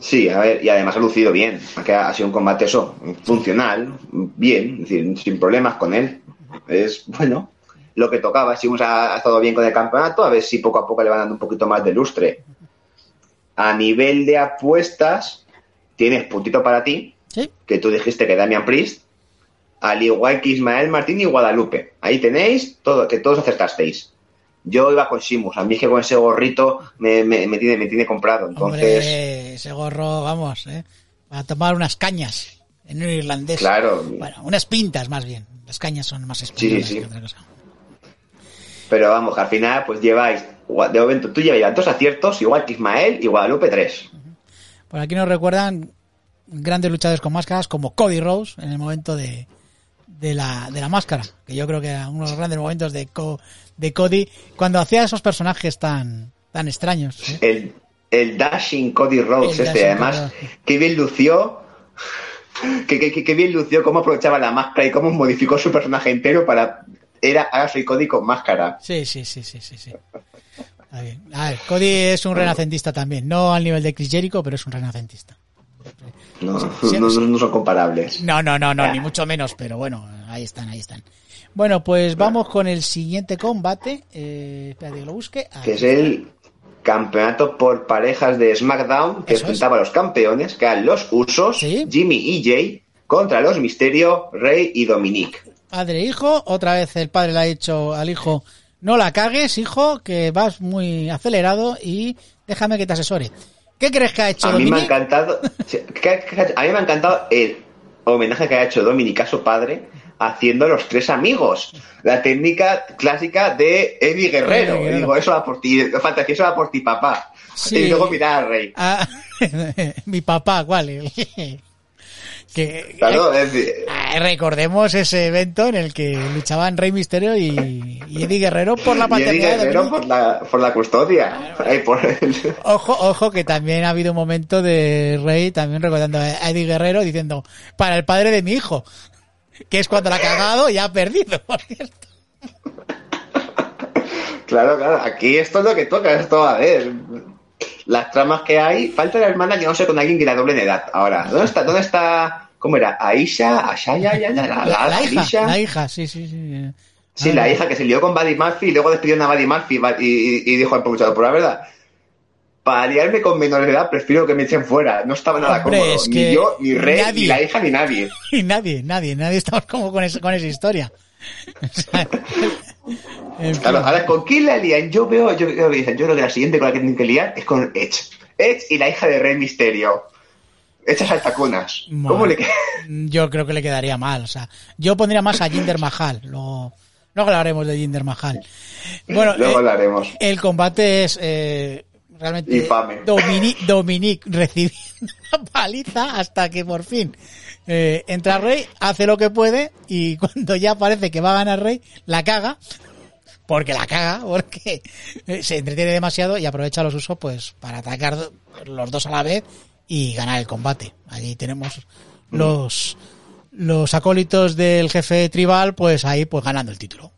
Sí, a ver, y además ha lucido bien. Ha sido un combate eso, funcional, bien, es decir, sin problemas con él. Es bueno, lo que tocaba. Si ha, ha estado bien con el campeonato, a ver si poco a poco le van dando un poquito más de lustre. A nivel de apuestas, tienes puntito para ti, ¿Sí? que tú dijiste que Damian Priest, al igual que Ismael Martín y Guadalupe. Ahí tenéis todo, que todos acertasteis. Yo iba con Simus, a mí es que con ese gorrito me, me- me tiene, me tiene comprado. Entonces, Hombre, ese gorro, vamos, ¿eh? Para tomar unas cañas en un irlandés. claro, Bueno, unas pintas más bien. Las cañas son más españolas sí. que otra cosa. Pero vamos, que al final pues lleváis, de momento tú llevas dos aciertos, igual que Ismael y Guadalupe tres. Por aquí nos recuerdan grandes luchadores con máscaras como Cody Rose en el momento de, de, la, de la máscara, que yo creo que era uno de los grandes momentos de, Co- de Cody cuando hacía esos personajes tan, tan extraños. ¿eh? El, el Dashing Cody Rhodes, El este, Dashing además, qué bien lució, que, que, que- que bien lució cómo aprovechaba la máscara y cómo modificó su personaje entero para, era, ahora soy Cody con máscara. Sí, sí, sí, sí, sí, sí. Está bien. A ver, Cody es un renacentista también, no al nivel de Chris Jericho, pero es un renacentista. No, sí, no, no- son comparables. No, no, no, no, ni mucho menos, pero bueno, ahí están, ahí están. Bueno, pues vamos con el siguiente combate. Eh, espérate que lo busque. Ahí que es el campeonato por parejas de SmackDown, que Eso es. enfrentaba a los campeones, que eran los Usos, Sí. Jimmy y Jay, contra los Misterio, Rey y Dominique. Padre e hijo, otra vez el padre le ha dicho al hijo, no la cagues, hijo, que vas muy acelerado y déjame que te asesore. ¿Qué crees que ha hecho A mí me ha Dominic? encantado, a mí me ha encantado el homenaje que ha hecho Dominic a su padre haciendo los tres amigos. La técnica clásica de Eddie Guerrero. Digo, eso va por ti, fantasía, eso va por ti, papá. Sí. Y luego mirar al rey. Ah, mi papá, ¿cuál? Que, Claro, decir, Ah, recordemos ese evento en el que luchaban Rey Misterio y, y Eddie Guerrero por la y Eddie paternidad de Guerrero por la, por la custodia. Ay, por el- Ojo, ojo, que también ha habido un momento de Rey también recordando a Eddie Guerrero diciendo, para el padre de mi hijo, que es cuando la ha cagado y ha perdido, por cierto. Claro, claro, aquí esto es lo que toca, esto, a ver, las tramas que hay, falta la hermana que no sé con alguien que la doble en edad. Ahora, ¿dónde está, dónde está, cómo era? Aisha, Ashaya, ya, ya, la, la, La hija, Aisha? la hija, sí, sí, sí. Sí, Ah, la hija que se lió con Buddy Murphy y luego despidió a Buddy Murphy y, y- y dijo al luchador, por la verdad, para liarme con menores de edad prefiero que me echen fuera, no estaba nada Hombre, cómodo, es ni yo, ni Rey, nadie. ni la hija, ni nadie. Y nadie, nadie, nadie estamos como con, eso- con esa historia. O sea, en fin. Claro, ahora con quién la lían, yo veo, yo, yo, yo creo que la siguiente con la que tienen que liar es con Edge. Edge y la hija de Rey Misterio. Hechas altacunas. ¿Cómo le? Yo creo que le quedaría mal. O sea, yo pondría más a Jinder Mahal. Luego, luego hablaremos de Jinder Mahal. Bueno, Luego eh, hablaremos. el combate es eh, realmente. Dominic, Dominic recibiendo una paliza hasta que por fin eh, entra Rey, hace lo que puede y cuando ya parece que va a ganar Rey, la caga. Porque la caga, porque eh, se entretiene demasiado y aprovecha los usos pues para atacar los dos a la vez y ganar el combate. Allí tenemos los los acólitos del jefe tribal pues ahí pues ganando el título.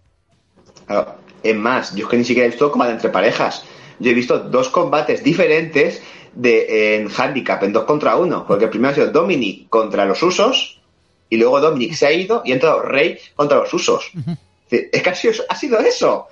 Es más, yo es que ni siquiera he visto combate entre parejas. yo he visto dos combates diferentes de en handicap, en dos contra uno, porque el primero ha sido Dominic contra los usos, y luego Dominic se ha ido y ha entrado Rey contra los usos. Es que ha sido, ha sido eso.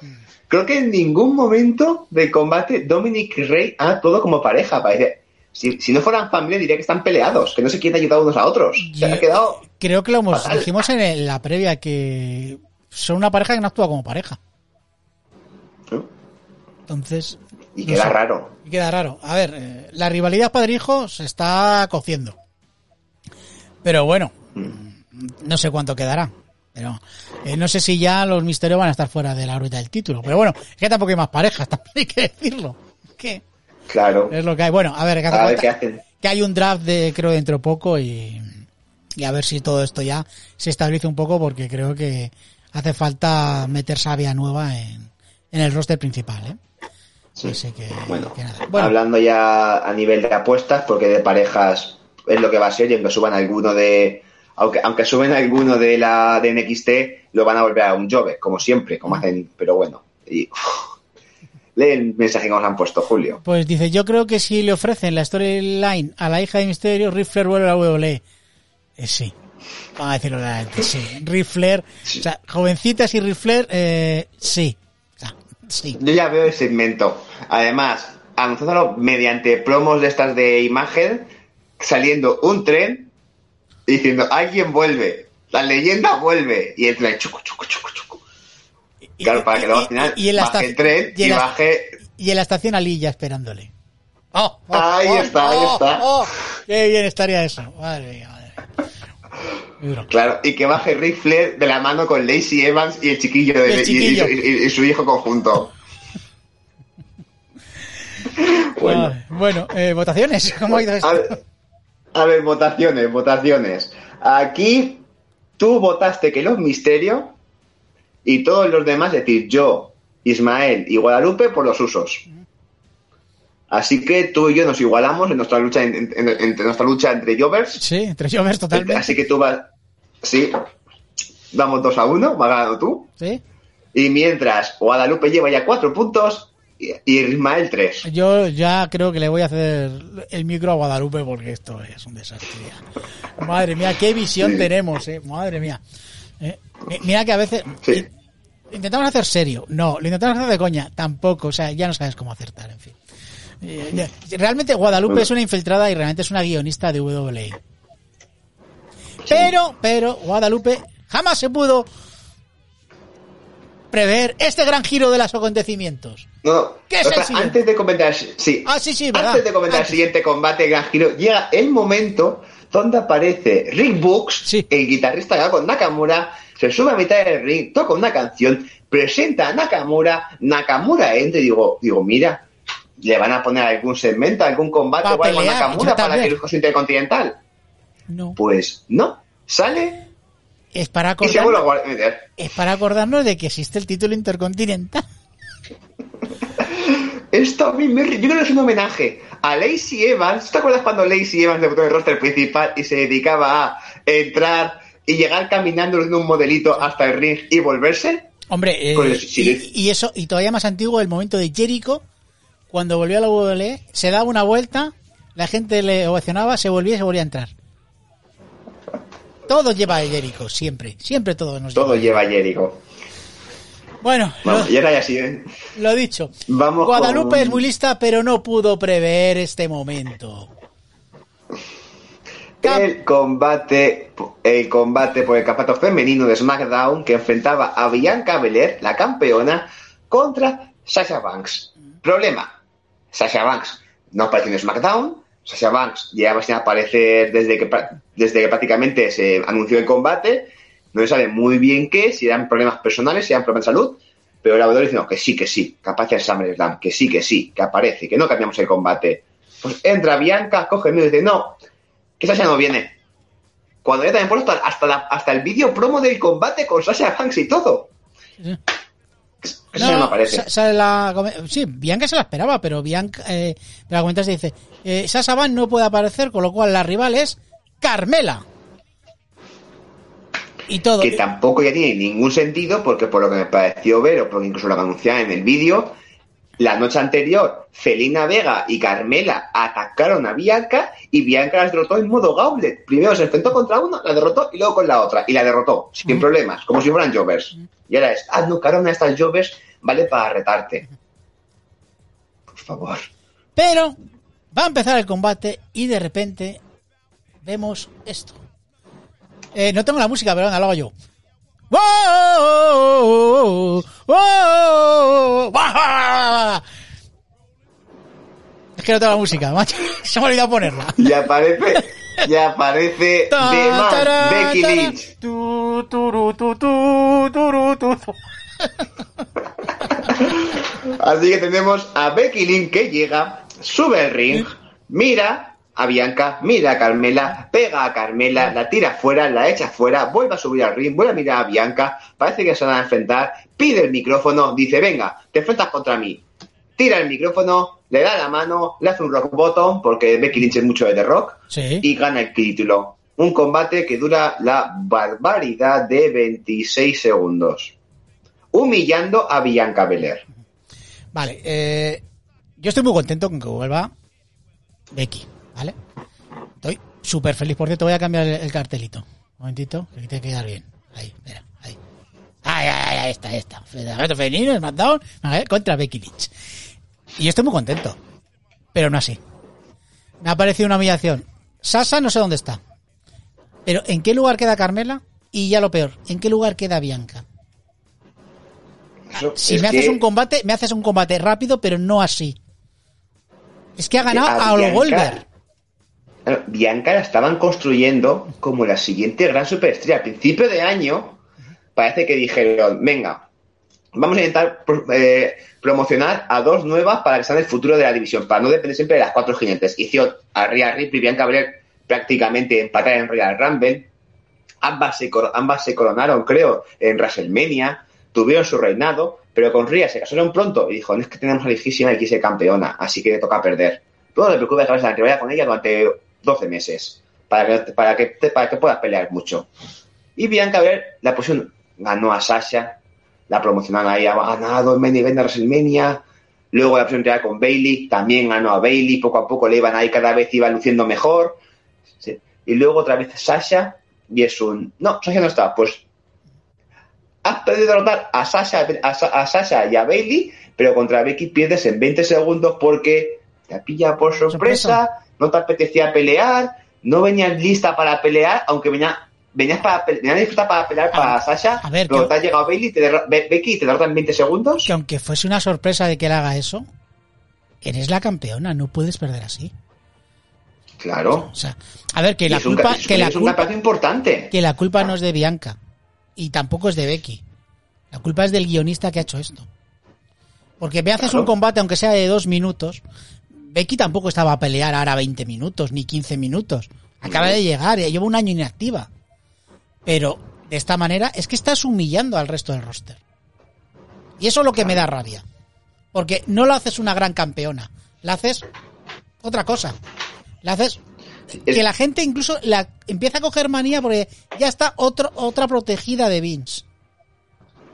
Creo que en ningún momento del combate Dominic y Rey han actuado como pareja. Parece, si, si no fueran familia diría que están peleados, que no se quieren ayudar unos a otros. Se ha quedado... Creo que lo hemos, dijimos en la previa que son una pareja que no actúa como pareja. Entonces. Y no queda sé. raro. Y queda raro. A ver, eh, la rivalidad padre-hijo se está cociendo. Pero bueno, no sé cuánto quedará. Pero eh, no sé si ya los misterios van a estar fuera de la órbita del título. Pero bueno, es que tampoco hay más parejas, también hay que decirlo. ¿Qué? Claro. Es lo que hay. Bueno, a ver, que, A ver qué hacen. que hay un draft de, creo, dentro de poco y, y a ver si todo esto ya se estabiliza un poco porque creo que hace falta meter sabia nueva en, en el roster principal, ¿eh? Sí. Así que, Bueno, que nada. Bueno, hablando ya a nivel de apuestas, porque de parejas es lo que va a ser, y aunque suban alguno de. Aunque, aunque suben alguno de la de NXT, lo van a volver a un Jove, como siempre, como hacen, pero bueno. Y, lee el mensaje que nos han puesto, Julio. Pues dice, yo creo que si le ofrecen la storyline a la hija de Misterio, Ric Flair vuelve a la WWE. Eh, sí. Vamos a decirlo sí. Ric Flair, o sea, jovencitas y Ric Flair, eh, sí. Sí. Yo ya veo el segmento. Además, anunciándolo mediante promos de estas de imagen, saliendo un tren diciendo, alguien vuelve, la leyenda vuelve. Y el tren, chucu, chucu, chucu, chucu. Y- Claro, para que luego al final y- y en la baje el tren y en la- baje... Y en la estación Ali ya esperándole. Oh, oh, Ahí oh, está, ahí está. qué bien estaría eso. Madre mía. Claro, y que baje Ric Flair de la mano con Lacey Evans y el chiquillo, de, Y el y- y- chiquillo. y- y- y su hijo conjunto. bueno, bueno eh, votaciones. ¿Cómo ha ido esto? a ver, a ver, votaciones, votaciones. Aquí tú votaste que los misterios y todos los demás, es decir, yo, Ismael y Guadalupe por los usos. Así que tú y yo nos igualamos en nuestra lucha en- en- en- entre nuestra lucha entre Jovers. Sí, entre Jovers totalmente. Así que tú vas, sí, vamos dos a uno, vas ganando tú. Sí. Y mientras Guadalupe lleva ya cuatro puntos y, y Ismael tres. Yo ya creo que le voy a hacer el micro a Guadalupe porque esto es un desastre. ya. Madre mía, qué visión Sí. tenemos, eh. Madre mía. Eh, mi- Mira que a veces Sí. intentamos hacer serio. No, lo intentamos hacer de coña. Tampoco. O sea, ya no sabes cómo acertar, en fin. Eh, Realmente Guadalupe es una infiltrada y realmente es una guionista de WWE. Pero, pero, Guadalupe jamás se pudo prever este gran giro de los acontecimientos. No, no. ¿Qué es el siguiente? antes de comentar, sí. Ah, sí, sí, verdad. Antes de comentar Antes. el siguiente combate Gran Giro, llega el momento donde aparece Rick Books, Sí. el guitarrista que va con Nakamura, se sube a mitad del ring, toca una canción, presenta a Nakamura, Nakamura entra y digo, digo, mira, le van a poner algún segmento, algún combate o algo a Nakamura para que el intercontinental. No. Pues no, sale Es para y se vuelve a acordarnos, es para acordarnos de que existe el título intercontinental. Esto a mí me... Yo creo que es un homenaje a Lacey Evans. ¿Te acuerdas cuando Lacey Evans debutó en el roster principal y se dedicaba a entrar y llegar caminando en un modelito hasta el ring y volverse? Hombre, eh, y eso, y todavía más antiguo, el momento de Jericho, cuando volvió a la WWE, se daba una vuelta, la gente le ovacionaba, se volvía y se volvía a entrar. Todo lleva a Jericho, siempre, siempre todo nos Todo lleva. lleva a Jericho. Bueno, Vamos, lo, y ahora ya sí, ¿eh? lo dicho. Vamos Guadalupe con- es muy lista, pero no pudo prever este momento. El combate, el combate por el campeonato femenino de SmackDown que enfrentaba a Bianca Belair, la campeona, contra Sasha Banks. Problema, Sasha Banks no apareció en SmackDown, Sasha Banks llevaba sin aparecer desde que, desde que prácticamente se anunció el combate, no se sabe muy bien qué, si eran problemas personales, si eran problemas de salud, pero la WWE dice no, que sí, que sí, capaz de SummerSlam, que sí, que sí, que aparece, que no cambiamos el combate. Pues entra Bianca, coge el miedo y dice, no, que Sasha no viene. Cuando ya también puesto hasta, la- hasta el vídeo promo del combate con Sasha Banks y todo. Eso no, no, aparece. sa- sale la sí, Bianca se la esperaba, pero Bianca, eh, la comentas dice, eh, Sasha no puede aparecer, con lo cual la rival es Carmela. Y todo. que tampoco ya tiene ningún sentido porque por lo que me pareció ver o porque incluso lo que anunciaba en el vídeo la noche anterior, Celina Vega y Carmela atacaron a Bianca y Bianca las derrotó en modo gauntlet. Primero se enfrentó contra una, la derrotó y luego con la otra. Y la derrotó, sin problemas, como si fueran Jovers. Y ahora es, ah, no, ahora una de estas Jovers vale para retarte. Por favor. Pero va a empezar el combate y de repente vemos esto. Eh, no tengo la música, pero venga, lo hago yo. ¡Wow! ¡Wow! ¡Wow! Es que no tengo la música, macho. Se me ha olvidado ponerla. Y aparece, y aparece Man, tará, Becky. Lynch. Tu, turu, tu, tu, turu, tu, tu. Así que tenemos a Becky Lynch que llega, sube el ring, mira a Bianca, mira a Carmela, pega a Carmela, la tira fuera, la echa fuera, vuelve a subir al ring, vuelve a mirar a Bianca, parece que se van a enfrentar, pide el micrófono, dice, venga, te enfrentas contra mí. Tira el micrófono, le da la mano, le hace un rock bottom, porque Becky Lynch es mucho de The Rock, Sí. y gana el título. Un combate que dura la barbaridad de 26 segundos. Humillando a Bianca Belair. Vale, eh, yo estoy muy contento con que vuelva Becky, ¿vale? Estoy súper feliz. Por cierto, voy a cambiar el, el cartelito. Un momentito, que tiene que quedar bien. Ahí, espera, ahí. Ahí, ahí, ahí, está, ahí está. Federación femenino, SmackDown, ¿vale? contra Becky Lynch. Y yo estoy muy contento. Pero no así. Me ha parecido una humillación. Sasa no sé dónde está. Pero ¿en qué lugar queda Carmela? Y ya lo peor, ¿en qué lugar queda Bianca? Si me haces que un combate, me haces un combate rápido, pero no así. Es que ha ganado a a, Bianca- Goldberg. Bianca la estaban construyendo como la siguiente gran superestrella. A principio de año parece que dijeron, venga, vamos a intentar eh, promocionar a dos nuevas para que sean el futuro de la división, para no depender siempre de las cuatro jinetes. Hicieron a Rhea Ripley y Bianca Belair prácticamente empatar en Royal Rumble. Ambas se, cor- ambas se coronaron, creo, en WrestleMania, tuvieron su reinado, pero con Rhea se casaron pronto y dijo, no es que tenemos a lejísima y quise campeona, así que le toca perder. Tú no te preocupes que vas a rivalidad con ella durante 12 meses, para que, para que, para que puedas pelear mucho. Y Bianca Belair la pusieron, ganó a Sasha, la promocionaron ahí, ha ganado el main event de WrestleMania, luego la pusieron rival con Bailey, también ganó a Bailey, poco a poco le iban ahí, cada vez iba luciendo mejor. Sí. Y luego otra vez Sasha, y es un, no, Sasha no está, pues has podido derrotar a Sasha, a, a Sasha y a Bailey, pero contra Becky pierdes en 20 segundos porque te ha pillado por sorpresa, Sorpresa. No te apetecía pelear, no venías lista para pelear, aunque venía, venías, para, venías lista para pelear para Sasha, a ver, pero que- te ha llegado Bailey, te derro- Be- Becky y te derrota en 20 segundos. Que aunque fuese una sorpresa de que él haga eso, eres la campeona, no puedes perder así. Claro. O sea, a ver, que la un, culpa, que la es culpa, importante. que la culpa no es de Bianca y tampoco es de Becky. La culpa es del guionista que ha hecho esto. Porque me haces Claro. un combate, aunque sea de dos minutos. Becky tampoco estaba a pelear ahora 20 minutos, ni 15 minutos. Acaba de llegar, lleva un año inactiva. Pero de esta manera es que estás humillando al resto del roster. Y eso es lo que me da rabia. Porque no lo haces una gran campeona, la haces otra cosa. La haces Es- que la gente incluso la empieza a coger manía porque ya está otro, otra protegida de Vince.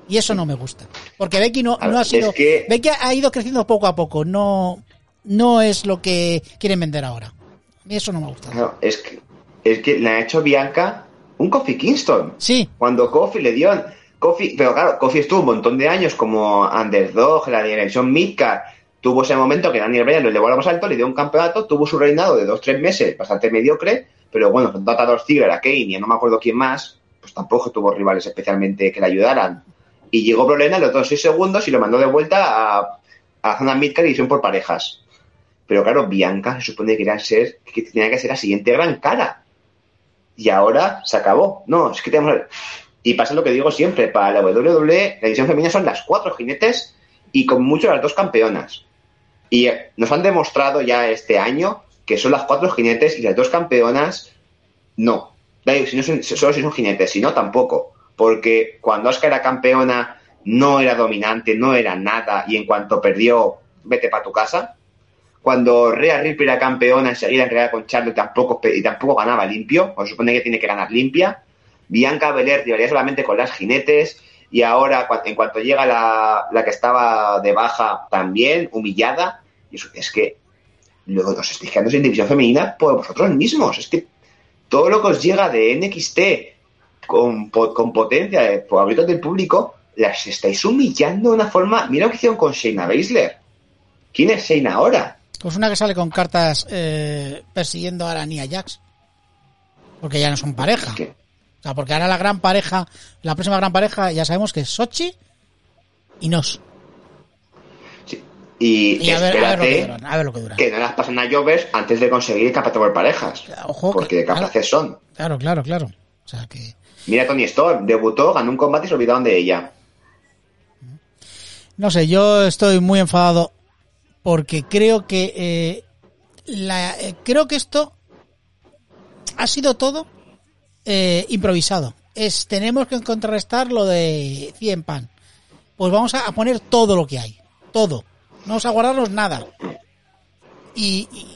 Y eso no me gusta. Porque Becky no, no ha es sido. que- Becky ha ido creciendo poco a poco. No, no es lo que quieren vender ahora. A mí eso no me gusta. Es que, es que le ha hecho Bianca un Kofi Kingston. Sí, Cuando Kofi le dio. Kofi, pero claro, Kofi estuvo un montón de años como underdog, en la dirección Midcard. Tuvo ese momento que Daniel Bryan lo elevó a lo más alto, le dio un campeonato, tuvo su reinado de dos tres meses, bastante mediocre, pero bueno, con a Dolph Ziggler, a Kane y a no me acuerdo quién más, pues tampoco tuvo rivales especialmente que le ayudaran. Y llegó Brock Lesnar, le dio seis segundos y lo mandó de vuelta a, a la zona Midcard y por parejas. Pero claro, Bianca se supone que, tenía que ser la siguiente gran cara y ahora se acabó. No, es que tenemos... Y pasa lo que digo siempre, para la WWE, la división femenina son las cuatro jinetes y con mucho las dos campeonas. Y eh, nos han demostrado ya este año que son las cuatro jinetes y las dos campeonas, no. Si no son, solo si son jinetes, si no, tampoco. Porque cuando Asuka era campeona, no era dominante, no era nada, y en cuanto perdió, vete para tu casa. Cuando Rhea Ripley era campeona, enseguida en con Charlotte tampoco, y tampoco ganaba limpio, o se supone que tiene que ganar limpia. Bianca Belair rivalía solamente con las jinetes. y ahora en cuanto llega la, la que estaba de baja también, humillada, y eso- es que luego os estáis quedando sin división femenina por vosotros mismos, es que todo lo que os llega de NXT con, con potencia, de, por gritos del público, las estáis humillando de una forma, mira lo que hicieron con Shayna Baszler. ¿Quién es Shayna ahora? Pues una que sale con cartas eh, persiguiendo a la Nia Jax. Porque ya no son pareja. O sea, porque ahora la gran pareja, la próxima gran pareja, ya sabemos que es Sochi y Nos. sí. Y, Y a ver, a ver lo que duran. A ver lo que duran. que no las pasen a Jovers antes de conseguir campeonato por parejas. Ojo, porque que- de capaces son. Claro, claro, claro. O sea que. Mira Tony Storm, debutó, ganó un combate y se olvidaron de ella. No sé, yo estoy muy enfadado porque creo que eh, eh, creo que esto ha sido todo eh, improvisado. Es tenemos que contrarrestar lo de 100 pan. Pues vamos a, poner todo lo que hay, todo. No vamos a guardarnos nada. Y, y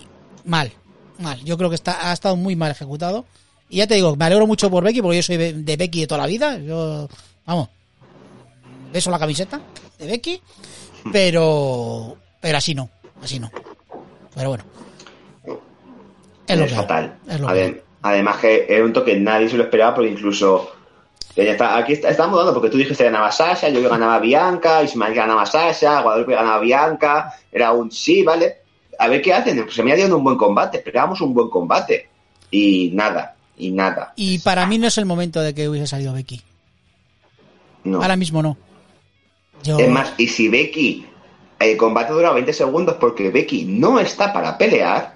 mal, mal. Yo creo que está ha estado muy mal ejecutado. Y ya te digo, me alegro mucho por Becky porque yo soy de Becky de toda la vida. Yo, vamos, beso la camiseta de Becky, pero pero así no, así no. Pero bueno. Es lo Es que hay, fatal. es lo que Adem- además que era un toque que nadie se lo esperaba porque incluso está, aquí está, estamos dando porque tú dijiste que ganaba Sasha, yo que ganaba Bianca, Ismael que ganaba Sasha, Guadalupe ganaba Bianca, era un sí, ¿vale? A ver qué hacen, pues se me ha dado un buen combate, esperábamos un buen combate y nada, y nada. Y para mí no es el momento de que hubiese salido Becky. No. Ahora mismo no. Yo, Es más, y si Becky, el combate dura 20 segundos porque Becky no está para pelear.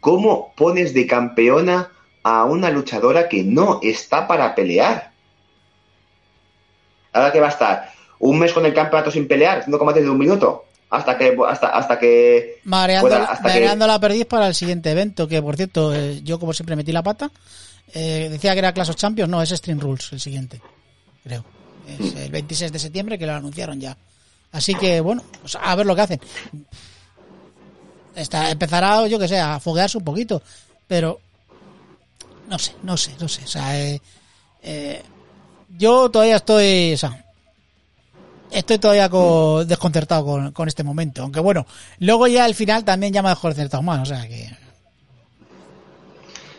¿cómo pones de campeona a una luchadora que no está para pelear? Ahora que va a estar un mes con el campeonato sin pelear, haciendo combates de un minuto, hasta que hasta, hasta que mareando, pueda- hasta que- mareando la perdiz para el siguiente evento, que por cierto, eh, yo como siempre metí la pata. Eh, decía que era Clash of Champions, no, es Stream Rules el siguiente, creo. Es el 26 de septiembre que lo anunciaron ya. Así que, bueno, pues a ver lo que hacen. Está, empezará, yo que sé, a foguearse un poquito, pero no sé, no sé, no sé. O sea, eh, eh, yo todavía estoy, o sea, estoy todavía co- desconcertado con, con este momento. Aunque bueno, luego ya al final también ya me ha desconcertado más, o sea que...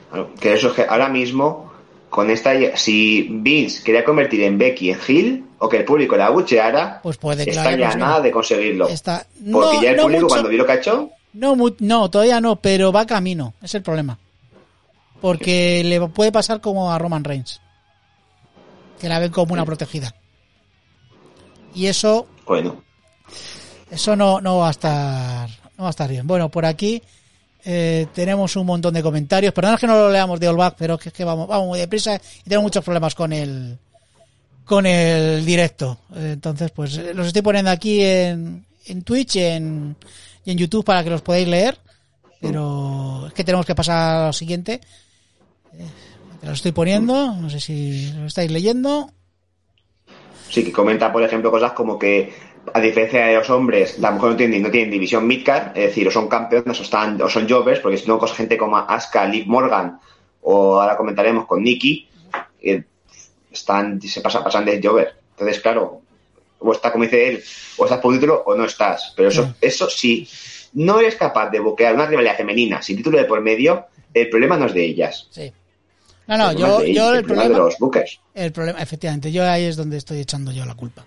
Claro, que eso es que ahora mismo, con esta, si Vince quería convertir en Becky en Hill, o que el público la bucheara, Pues puede que está ya conseguido. nada de conseguirlo. Está- Porque ya el no público mucho. cuando vio lo que ha hecho, No, no, todavía no, pero va camino, es el problema. Porque le puede pasar como a Roman Reigns. Que la ven como una protegida. Y eso, bueno, eso no, no va a estar, no va a estar bien. Bueno, por aquí eh, tenemos un montón de comentarios. Perdón que no lo leamos de All pero es que, es que vamos, vamos muy deprisa y tengo muchos problemas con el, con el directo. Entonces, pues los estoy poniendo aquí en, en Twitch en, y en YouTube para que los podáis leer. Pero es que tenemos que pasar a lo siguiente. Eh, los estoy poniendo, no sé si lo estáis leyendo. sí que comenta, por ejemplo, cosas como que, a diferencia de los hombres, la mujer no tiene, no tiene división midcard, es decir, o son campeones o, están, o son jobbers, porque si no, gente como Asuka, Liv Morgan, o ahora comentaremos con Nikki, eh, están, se pasan, pasan de jobber. Entonces, claro, o está, como dice él, o estás por título o no estás. Pero eso, eso sí, no eres capaz de boquear una rivalidad femenina sin título de por medio, el problema no es de ellas. Sí. No, no, El problema yo, de yo el problema es de problema, los bookers. el problema, efectivamente, yo ahí es donde estoy echando yo la culpa.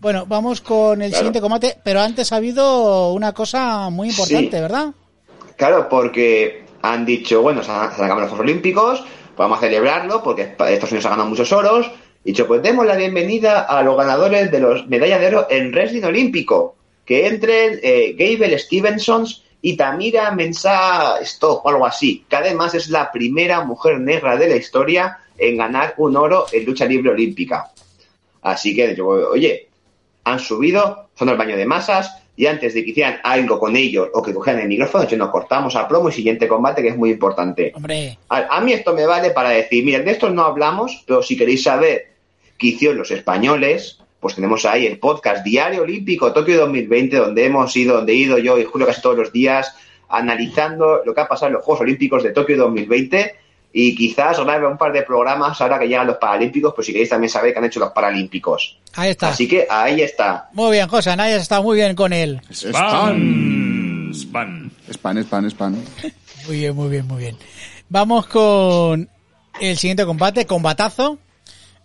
Bueno, vamos con el Claro. siguiente combate, pero antes ha habido una cosa muy importante, Sí. ¿verdad? Claro, porque han dicho, bueno, se han- se han acabado los Juegos Olímpicos, vamos a celebrarlo porque Estados Unidos ha ganado muchos oros. Y dicho, pues demos la bienvenida a los ganadores de los medallas de oro en wrestling olímpico. Que entren eh, Gable Stevensons y Tamira Mensah Stock o algo así, que además es la primera mujer negra de la historia en ganar un oro en lucha libre olímpica. Así que yo, oye, han subido, son el baño de masas, y antes de que hicieran algo con ellos o que cogieran el micrófono, yo nos cortamos a promo y siguiente combate, que es muy importante. Hombre, A, a mí esto me vale para decir, miren, de esto no hablamos, pero si queréis saber qué hicieron los españoles, pues tenemos ahí el podcast Diario Olímpico Tokio 2020, donde hemos ido, donde he ido yo y Julio casi todos los días, analizando lo que ha pasado en los Juegos Olímpicos de Tokio 2020. Y quizás os grabe un par de programas ahora que llegan los Paralímpicos, pues si queréis también saber que han hecho los Paralímpicos. Ahí está. Así que ahí está. Muy bien, José, Naya está muy bien con él. Spam. Spam. Spam, spam, spam. Muy bien, muy bien, muy bien. Vamos con el siguiente combate, combatazo.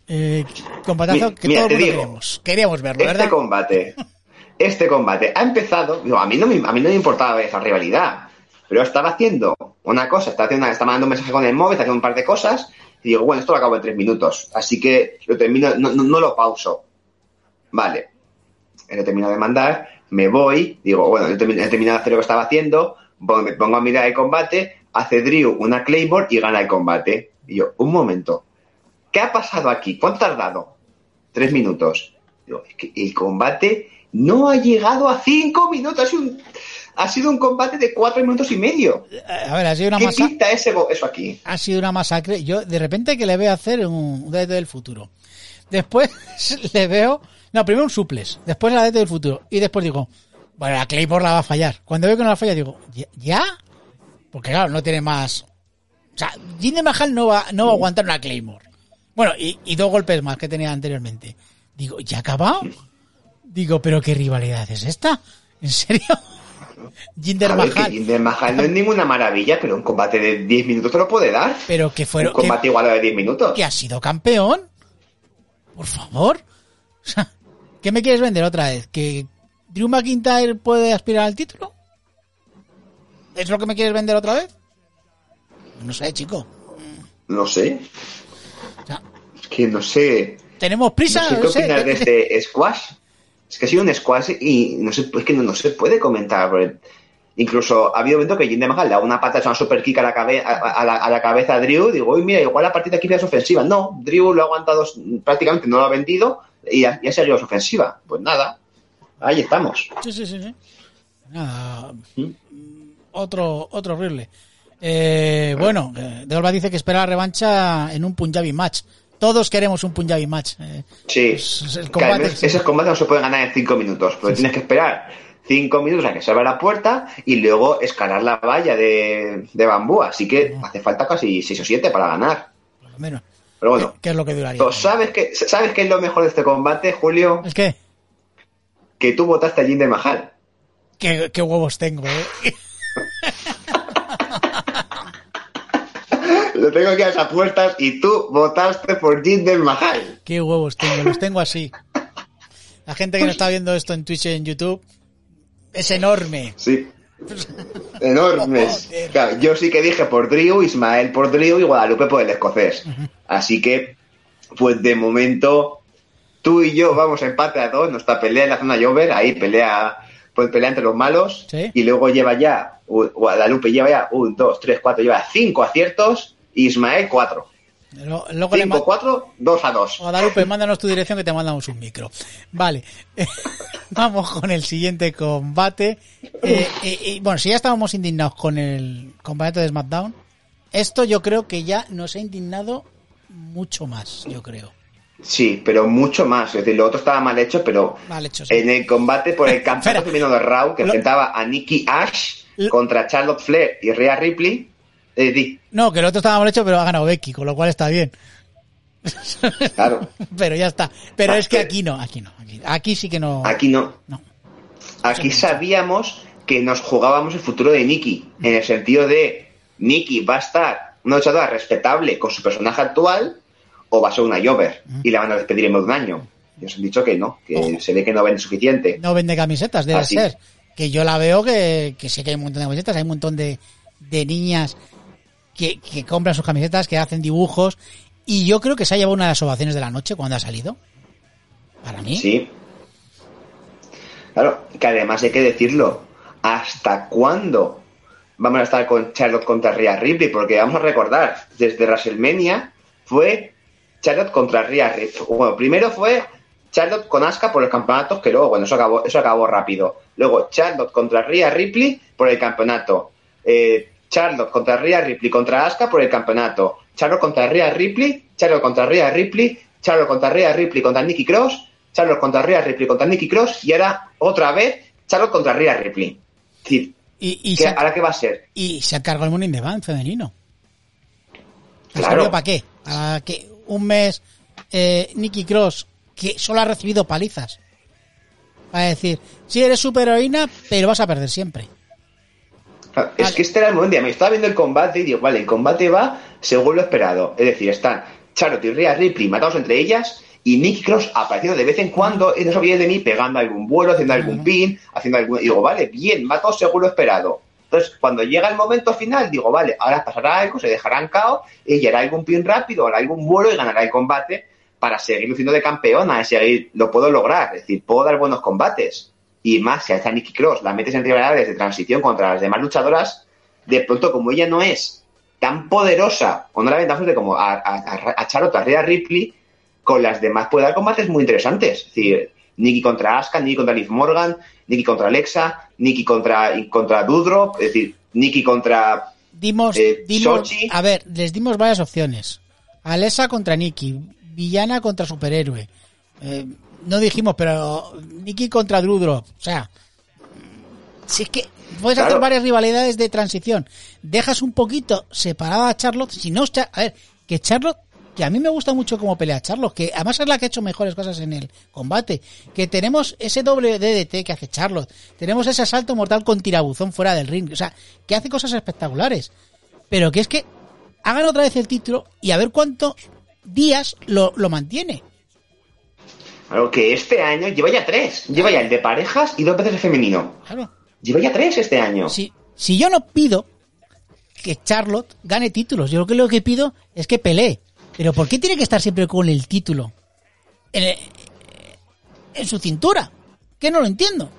Eh, combatazo que mira, todo el mundo digo, queríamos. Queríamos verlo, Este ¿verdad? combate, este combate ha empezado, digo, a mí no me, a mí no me importaba esa rivalidad, pero estaba haciendo una cosa, estaba, haciendo, estaba mandando un mensaje con el móvil, estaba haciendo un par de cosas, y digo, bueno, esto lo acabo en tres minutos, así que lo termino, no, lo pauso. Vale, he terminado de mandar, me voy, digo, bueno, he termi- he terminado de hacer lo que estaba haciendo, me pongo a mirar el combate, hace Drew una Claymore y gana el combate. Y yo, un momento, ¿qué ha pasado aquí? ¿Cuánto ha tardado? Tres minutos. Digo, es que el combate no ha llegado a cinco minutos, sido un, ha sido un combate de cuatro minutos y medio. A ver, ha sido una ¿Qué masa- pinta ese, eso aquí? ha sido una masacre. Yo de repente que le veo hacer un, DT del futuro. Después le veo, no, primero un suples, después la DT del futuro y después digo, bueno, la Claymore la va a fallar. Cuando veo que no la falla digo, ¿ya? ¿Ya? Porque claro, no tiene más. O sea, Jinder Mahal no va, no va a aguantar una Claymore. Bueno, y, y dos golpes más que tenía anteriormente. Digo, ¿ya ha acabado? Digo, pero qué rivalidad es esta? ¿En serio? Jinder que Mahal. Jinder Mahal no es ninguna maravilla, pero un combate de 10 minutos te lo puede dar. Pero que fueron. un que- combate igual a de 10 minutos. que ha sido campeón. Por favor. O sea, ¿qué me quieres vender otra vez? ¿Que Drew McIntyre puede aspirar al título? ¿Es lo que me quieres vender otra vez? No sé, chico. No sé, O sea, es que no sé. tenemos prisa. No sé qué opinar de este squash. Es que ha sido un squash y no sé, es que no, no se puede comentar. porque Incluso ha habido momentos que Jinder Mahal da una pata, una super kick a la, cabe- a, a la, a la cabeza a Drew. Digo, uy, mira, igual la partida aquí es ofensiva. No, Drew lo ha aguantado, prácticamente no lo ha vendido y ha, y ha seguido su ofensiva. Pues nada, ahí estamos. Sí, sí, sí. sí. Nada. ¿Mm? Otro, otro horrible. Eh, bueno, eh, De Olva dice que espera la revancha en un Punjabi match. Todos queremos un Punjabi match. Eh, Sí, Pues, el combate, esos combates no se pueden ganar en 5 minutos, porque tienes que esperar 5 minutos a que se abra la puerta y luego escalar la valla de, de bambú. Así que hace falta casi 6 o 7 para ganar. por lo menos. Pero bueno, ¿Qué es lo que duraría? Pero ¿sabes qué, ¿sabes qué es lo mejor de este combate, Julio? ¿Es que? Que tú votaste a Jinder Mahal. ¿Qué, qué huevos tengo, eh? Lo tengo aquí a las apuestas y tú votaste por Jinder Mahal. Qué huevos tengo, los tengo así. La gente que no está viendo esto en Twitch y en YouTube es enorme. Sí. Enormes. Claro, yo sí que dije por Drew, Ismael por Drew y Guadalupe por el escocés. Así que, pues de momento, tú y yo vamos a empate a dos. Nuestra pelea en la zona Jover, ahí pelea, pues pelea entre los malos. Sí. Y luego lleva ya, Guadalupe lleva ya un, dos, tres, cuatro, lleva cinco aciertos. Ismael cuatro. Lo- Luego le Cinco, ma- cuatro, dos a dos. Guadalupe, mándanos tu dirección que te mandamos un micro. Vale. Vamos con el siguiente combate. Eh, eh, eh, bueno, si ya estábamos indignados con el combate de SmackDown, esto yo creo que ya nos ha indignado mucho más, yo creo. Sí, pero mucho más. Es decir, lo otro estaba mal hecho, pero Mal hecho, sí. en el combate por el campeonato femenino de Raw, que Lo- enfrentaba a Nikki Ash Lo- contra Charlotte Flair y Rhea Ripley, eh, di, No, que el otro estaba mal hecho, pero ha ganado Becky, con lo cual está bien. claro, Pero ya está. Pero Ah, es que que- aquí no, aquí no. Aquí, aquí sí que no. aquí no. No. Aquí sabíamos que nos jugábamos el futuro de Nikki, en el sentido de Nikki va a estar una luchadora respetable con su personaje actual o va a ser una Jover y la van a despedir en de un año. Y os han dicho que no, que Ojo. se ve que no vende suficiente. No vende camisetas, debe Así. ser. Que yo la veo que, que sí que hay un montón de camisetas, hay un montón de, de niñas que, compran sus camisetas, que hacen dibujos. Y yo creo que se ha llevado una de las ovaciones de la noche cuando ha salido. Para mí. Sí. Claro, que además hay que decirlo, ¿hasta cuándo vamos a estar con Charlotte contra Rhea Ripley? Porque vamos a recordar, desde WrestleMania fue Charlotte contra Rhea Ripley. Bueno, primero fue Charlotte con Asuka por el campeonato, que luego, bueno, eso acabó, eso acabó rápido. Luego Charlotte contra Rhea Ripley por el campeonato. Eh, Charlotte contra Rhea Ripley contra Asuka por el campeonato. Charlotte contra Rhea Ripley, Charlotte contra Rhea Ripley, Charlotte contra Rhea Ripley contra Nikki Cross, Charlotte contra Rhea Ripley contra Nikki Cross y ahora otra vez Charlotte contra Rhea Ripley. Es decir, Y, y, ¿qué- se, ha- ¿ahora qué va a ser? y se cargado el Morning de Bank femenino. ¿Ha Claro. servido para qué? Para que un mes eh, Nicky Cross, que solo ha recibido palizas, va a decir, sí eres superheroína, pero vas a perder siempre. Claro, Es que este era el momento. Me estaba viendo el combate y digo, vale, el combate va según lo esperado. Es decir, están Charlotte y Rhea Ripley matados entre ellas y Nicky Cross apareciendo de vez en cuando en esos vídeos de mí pegando algún vuelo, haciendo algún pin, haciendo algún... y digo, vale, bien, va todo según lo esperado. Entonces, cuando llega el momento final, digo, vale, ahora pasará algo, se dejarán cao, ella hará algún pin rápido, hará algún vuelo y ganará el combate para seguir luciendo de campeona, y seguir, lo puedo lograr, es decir, puedo dar buenos combates. Y más, si a esta Nikki Cross la metes en rivalidades de transición contra las demás luchadoras, de pronto, como ella no es tan poderosa, o no la ventaja de como a, a, a Charlotte, a Rhea Ripley, con las demás puede dar combates muy interesantes. Es decir, Nikki contra Asuka, Nikki contra Liv Morgan, Nikki contra Alexa, Nikki contra, contra Dudrop, es decir, Nikki contra... Dimos, Eh, dimos, a ver, les dimos varias opciones. Alessa contra Nicky, villana contra superhéroe. Eh, no dijimos, pero Nicky contra Drudrop. O sea, si es que puedes Claro. hacer varias rivalidades de transición. Dejas un poquito separada a Charlotte. Si no, a ver, que Charlotte, que a mí me gusta mucho cómo pelea Charlotte, que además es la que ha hecho mejores cosas en el combate. Que tenemos ese doble DDT que hace Charlotte. Tenemos ese asalto mortal con tirabuzón fuera del ring. O sea, que hace cosas espectaculares. Pero que es que hagan otra vez el título y a ver cuántos días lo, lo mantiene. Claro, que este año lleva ya tres. Lleva ya el de parejas y dos veces el femenino. Claro. Lleva ya tres este año. Si, si yo no pido que Charlotte gane títulos, yo lo que lo que pido es que pelee. Pero ¿por qué tiene que estar siempre con el título en, en su cintura? Que no lo entiendo.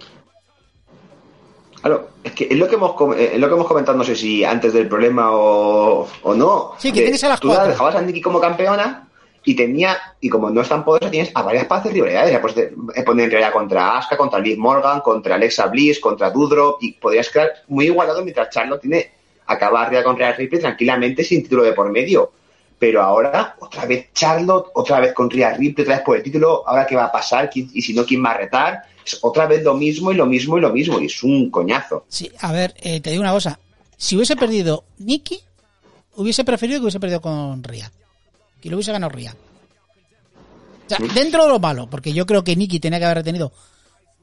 Claro, es que es lo que hemos eh, es lo que hemos comentado, no sé si antes del problema o, o no. Sí, que De- tienes a las tú cuatro. dejabas a Nikki como campeona y tenía, y como no es tan poderosa, tienes a varias hacer rivalidades. Ya puedes de- eh, poner en realidad contra Asuka, contra Liv Morgan, contra Alexa Bliss, contra Dudrop, y podrías quedar muy igualado mientras Charlotte tiene acabar arriba con Rhea Ripley tranquilamente sin título de por medio. Pero ahora, otra vez Charlotte, otra vez con Rhea Ripley, otra vez por el título, ahora qué va a pasar, ¿Quién- y si no, quién va a retar. Es otra vez lo mismo y lo mismo y lo mismo, y es un coñazo. Sí, a ver, eh, te digo una cosa. Si hubiese perdido Nikki, hubiese preferido que hubiese perdido con Ria. Que lo hubiese ganado Ria. O sea, dentro de lo malo, porque yo creo que Nikki tenía que haber retenido.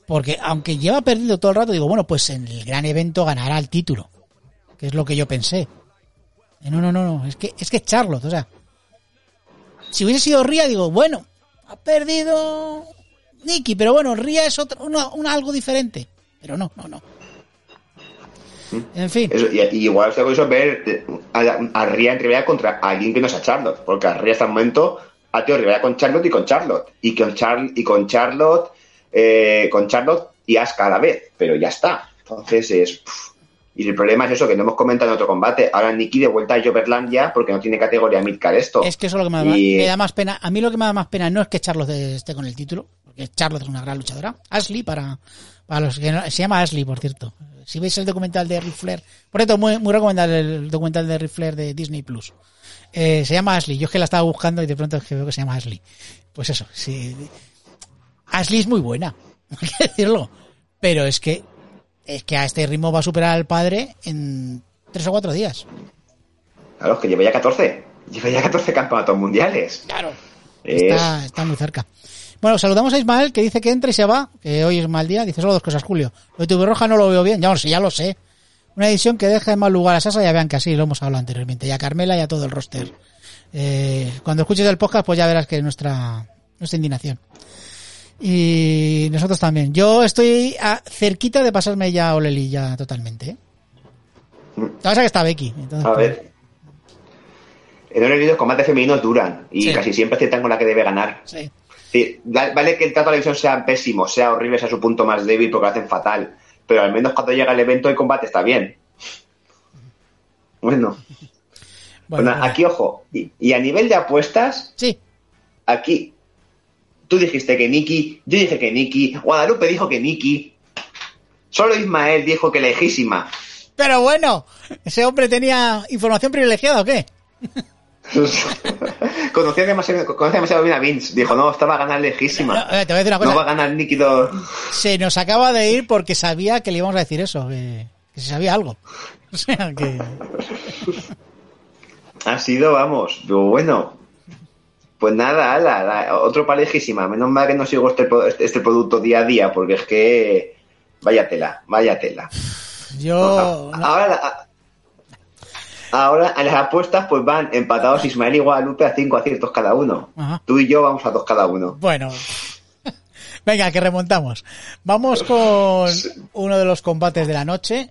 Porque aunque lleva perdido todo el rato, digo, bueno, pues en el gran evento ganará el título. Que es lo que yo pensé. Eh, No, no, no, no. Es que es que Charlotte, o sea. Si hubiese sido Ria, digo, bueno, ha perdido Nikki, pero bueno, Ria es otro, una, una algo diferente. Pero no, no, no. En fin. Eso, y, y igual está curioso ver a, a Ria en rivalidad contra alguien que no sea Charlotte, porque a Ria hasta el momento ha tenido con Charlotte y con Charlotte, y con, Char y con Charlotte, eh, con Charlotte y Asuka a la vez, pero ya está. Entonces es. pff. Y el problema es eso, que no hemos comentado en otro combate. Ahora Nikki de vuelta a Joverland ya, porque no tiene categoría midcar esto. Es que eso es lo que me da, Y- me da más pena. A mí lo que me da más pena no es que Charlotte esté con el título, porque Charlotte es una gran luchadora. Ashley, para, para los que no, se llama Ashley, por cierto. Si veis el documental de Ric Flair, por cierto, muy, muy recomendable el documental de Ric Flair de Disney Plus. Eh, se llama Ashley. Yo es que la estaba buscando y de pronto es que veo que se llama Ashley. Pues eso, sí. Ashley es muy buena, hay que decirlo. Pero es que, es que a este ritmo va a superar al padre en tres o cuatro días. Claro, es que lleva ya 14. Lleva ya 14 campeonatos mundiales. Claro. Es- Está, está muy cerca. Bueno, saludamos a Ismael que dice que entra y se va, que hoy es mal día. Dice solo dos cosas, Julio. Lo de tu roja no lo veo bien, ya lo sé, ya lo sé. Una edición que deja en mal lugar a Sasa y a Bianca, sí, lo hemos hablado anteriormente, y a Carmela y a todo el roster. Eh, cuando escuches el podcast, pues ya verás que nuestra, nuestra indignación. Y nosotros también. Yo estoy a- cerquita de pasarme ya a Oleli ya totalmente. ¿eh? Lo que está Becky. entonces, A pues, ver. En el los combates femeninos duran y Sí. casi siempre aciertan con la que debe ganar. sí. Vale que el trato a la televisión sea pésimo, sea horrible, sea su punto más débil porque lo hacen fatal. Pero al menos cuando llega el evento el combate está bien. Bueno, Bueno, bueno, aquí ojo. Y, y a nivel de apuestas, sí. aquí tú dijiste que Nikki, yo dije que Nikki, Guadalupe dijo que Nikki, solo Ismael dijo que lejísima. Pero bueno, ese hombre tenía información privilegiada o qué? conocía, demasiado, conocía demasiado bien a Vince. Dijo, no, esta va a ganar lejísima. No, eh, te voy a decir una No va a ganar dos. Se nos acaba de ir porque sabía que le íbamos a decir eso, que, que se sabía algo. O sea que. Ha sido, vamos, pero bueno. Pues nada, ala, la- otro parejísima. Menos mal que no sigo este, este- este producto día a día, porque es que. Vaya tela, vaya tela. Yo... no- Ahora, la- ahora a las apuestas, pues van empatados Ismael y Guadalupe a cinco aciertos cada uno. Ajá. Tú y yo vamos a dos cada uno. Bueno. Venga, que remontamos. Vamos con uno de los combates de la noche,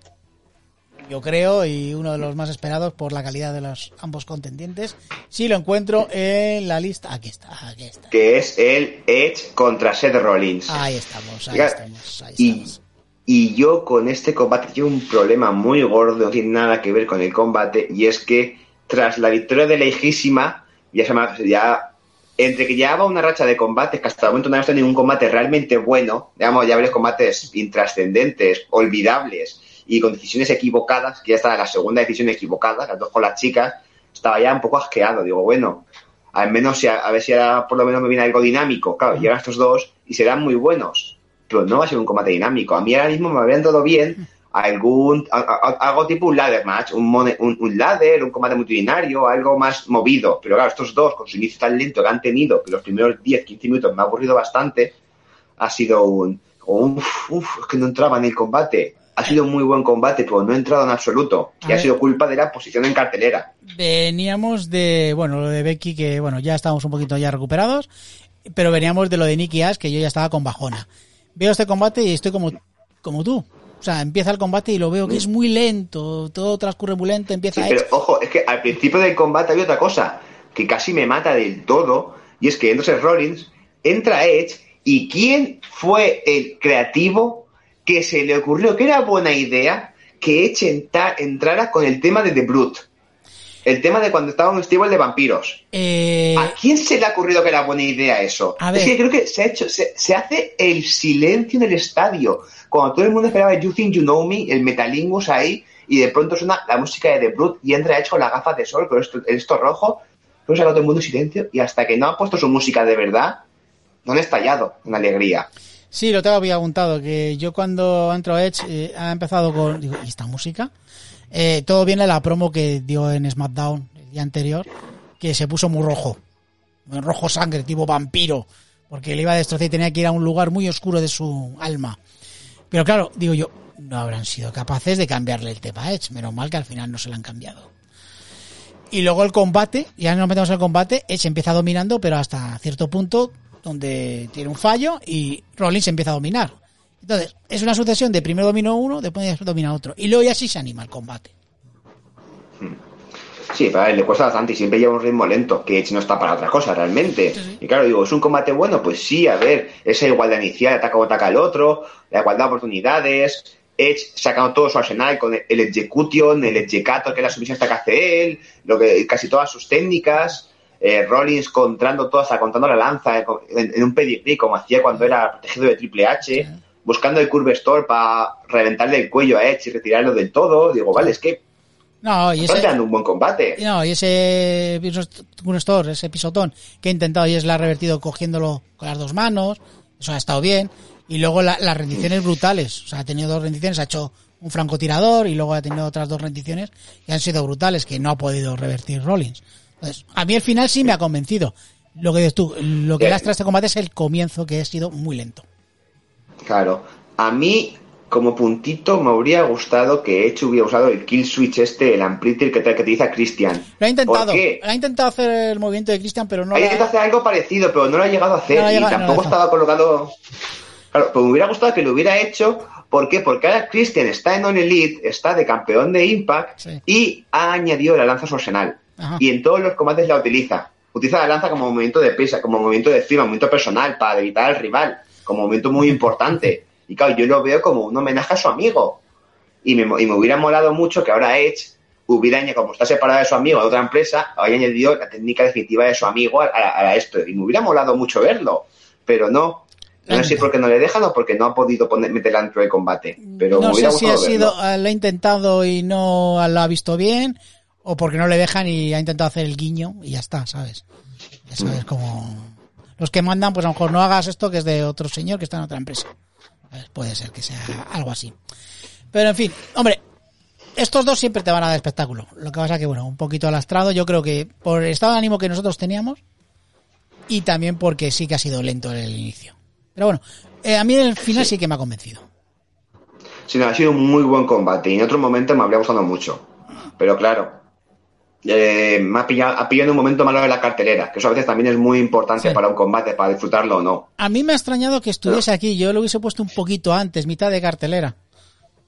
yo creo, y uno de los más esperados por la calidad de los ambos contendientes. Si lo encuentro en la lista. Aquí está, aquí está. Que es el Edge contra Seth Rollins. Ahí estamos, ahí Mira, estamos, ahí y, estamos. Y yo con este combate tengo un problema muy gordo, no tiene nada que ver con el combate, y es que tras la victoria de Lejísima, ya se ha- ya entre que llevaba una racha de combates que hasta el momento no habíamos tenido ningún combate realmente bueno, digamos, ya varios combates intrascendentes, olvidables y con decisiones equivocadas, que ya estaba la segunda decisión equivocada, las dos con las chicas, estaba ya un poco asqueado. Digo, bueno, al menos a, a ver si ahora por lo menos me viene algo dinámico. Claro, llegan estos dos y serán muy buenos, pero no va a ser un combate dinámico. A mí ahora mismo me habrían dado bien algún a- a- a- algo tipo un ladder match, un, un, un ladder, un combate multitudinario, algo más movido. Pero claro, estos dos, con su inicio tan lento que han tenido, que los primeros 10, 15 minutos me ha aburrido bastante, ha sido un, uf, uf, es que no entraba en el combate. Ha sido un muy buen combate, pero no ha entrado en absoluto. A Y ha sido culpa de la posición en cartelera. Veníamos de, bueno, lo de Becky, que bueno, ya estábamos un poquito ya recuperados, pero veníamos de lo de Nicky Ash, que yo ya estaba con bajona. Veo este combate y estoy como, como tú. O sea, empieza el combate y lo veo que es muy lento, todo transcurre muy lento, Sí, empieza pero Edge. ojo, es que al principio del combate había otra cosa que casi me mata del todo, y es que entonces Rollins entra Edge, y ¿quién fue el creativo que se le ocurrió que era buena idea que Edge entra- entrara con el tema de The Brute? El tema de cuando estaba en un festival de vampiros. Eh, ¿A quién se le ha ocurrido que era buena idea eso? A ver. Es que creo que se ha hecho, se, se hace el silencio en el estadio. Cuando todo el mundo esperaba You Think You Know Me, el Metalingus ahí, y de pronto suena la música de The Brute y entra hecho con las gafas de sol, con esto, esto rojo, luego se ha todo el mundo en silencio, y hasta que no han puesto su música de verdad, no han estallado en alegría. Sí, lo te había apuntado, que yo cuando entro a Edge eh, ha empezado con, digo, ¿y esta música? Eh, todo viene la promo que dio en SmackDown el día anterior, que se puso muy rojo, muy rojo sangre, tipo vampiro, porque le iba a destrozar y tenía que ir a un lugar muy oscuro de su alma. Pero claro, digo yo, no habrán sido capaces de cambiarle el tema a Edge, menos mal que al final no se lo han cambiado. Y luego el combate, ya nos metemos el combate, Edge empieza dominando, pero hasta cierto punto donde tiene un fallo y Rollins empieza a dominar. Entonces, es una sucesión de primero domina uno, después domina otro. Y luego ya sí se anima el combate. Sí, para él le cuesta bastante y siempre lleva un ritmo lento, que Edge no está para otra cosa realmente. Y claro, digo, ¿es un combate bueno? Pues sí, a ver, esa igualdad inicial, ataca como ataca el otro, la igualdad de oportunidades, Edge sacando todo su arsenal con el, execution, el execator, que es la sumisión hasta que hace él, lo que, casi todas sus técnicas, eh, Rollins contando todas, contando la lanza en, en un pedigrí, como hacía cuando era protegido de Triple H, buscando el curve store para reventarle el cuello a Edge y retirarlo del todo. Digo, vale, es que No, y ese, dando un buen combate. no, y ese Store, ese pisotón que ha intentado y es la ha revertido cogiéndolo con las dos manos, eso ha estado bien. Y luego la- las rendiciones brutales, o sea, ha tenido dos rendiciones, ha hecho un francotirador y luego ha tenido otras dos rendiciones que han sido brutales, que no ha podido revertir Rollins. Entonces, a mí el final sí me ha convencido. Lo que dices tú, lo que Bien. lastra este combate es el comienzo, que ha sido muy lento. Claro. A mí, como puntito, me habría gustado que Edge hubiera usado el kill switch este, el amplitter que, te- que utiliza Christian. Lo ha intentado, ¿Por qué? lo ha intentado hacer el movimiento de Christian, pero no Ha intentado ha- hacer algo parecido, pero no lo ha llegado a hacer. No y no tampoco estaba colocado. Claro, pues me hubiera gustado que lo hubiera hecho. ¿Por qué? Porque ahora Christian está en On Elite, está de campeón de Impact Sí. y ha añadido la lanza a su arsenal. Ajá. Y en todos los combates la utiliza. Utiliza la lanza como movimiento de pesa, como movimiento de firma, movimiento personal, para debilitar al rival, como movimiento muy importante. Y claro, yo lo veo como un homenaje a su amigo. Y me, y me hubiera molado mucho que ahora Edge hubiera como está separado de su amigo de otra empresa, haya añadido la técnica definitiva de su amigo a, a- a esto. Y me hubiera molado mucho verlo. Pero no. No sé si porque no le dejan o porque no ha podido poner, meterla dentro del combate. Pero me no hubiera sé si ha sido, verlo. eh, lo ha intentado y no lo ha visto bien, o porque no le dejan y ha intentado hacer el guiño y ya está, ¿sabes? Ya sabes como los que mandan, pues a lo mejor no hagas esto que es de otro señor que está en otra empresa. Puede ser que sea algo así. Pero en fin, hombre, estos dos siempre te van a dar espectáculo. Lo que pasa que, bueno, un poquito lastrado. Yo creo que por el estado de ánimo que nosotros teníamos y también porque sí que ha sido lento el inicio. Pero bueno, eh, a mí el final sí. que me ha convencido. Sí, no, ha sido un muy buen combate y en otros momentos me habría gustado mucho. Pero claro, eh, me ha pillado, ha pillado en un momento malo de la cartelera, que eso a veces también es muy importante Sí. para un combate, para disfrutarlo o no. A mí me ha extrañado que estuviese aquí. Yo lo hubiese puesto un poquito antes, mitad de cartelera.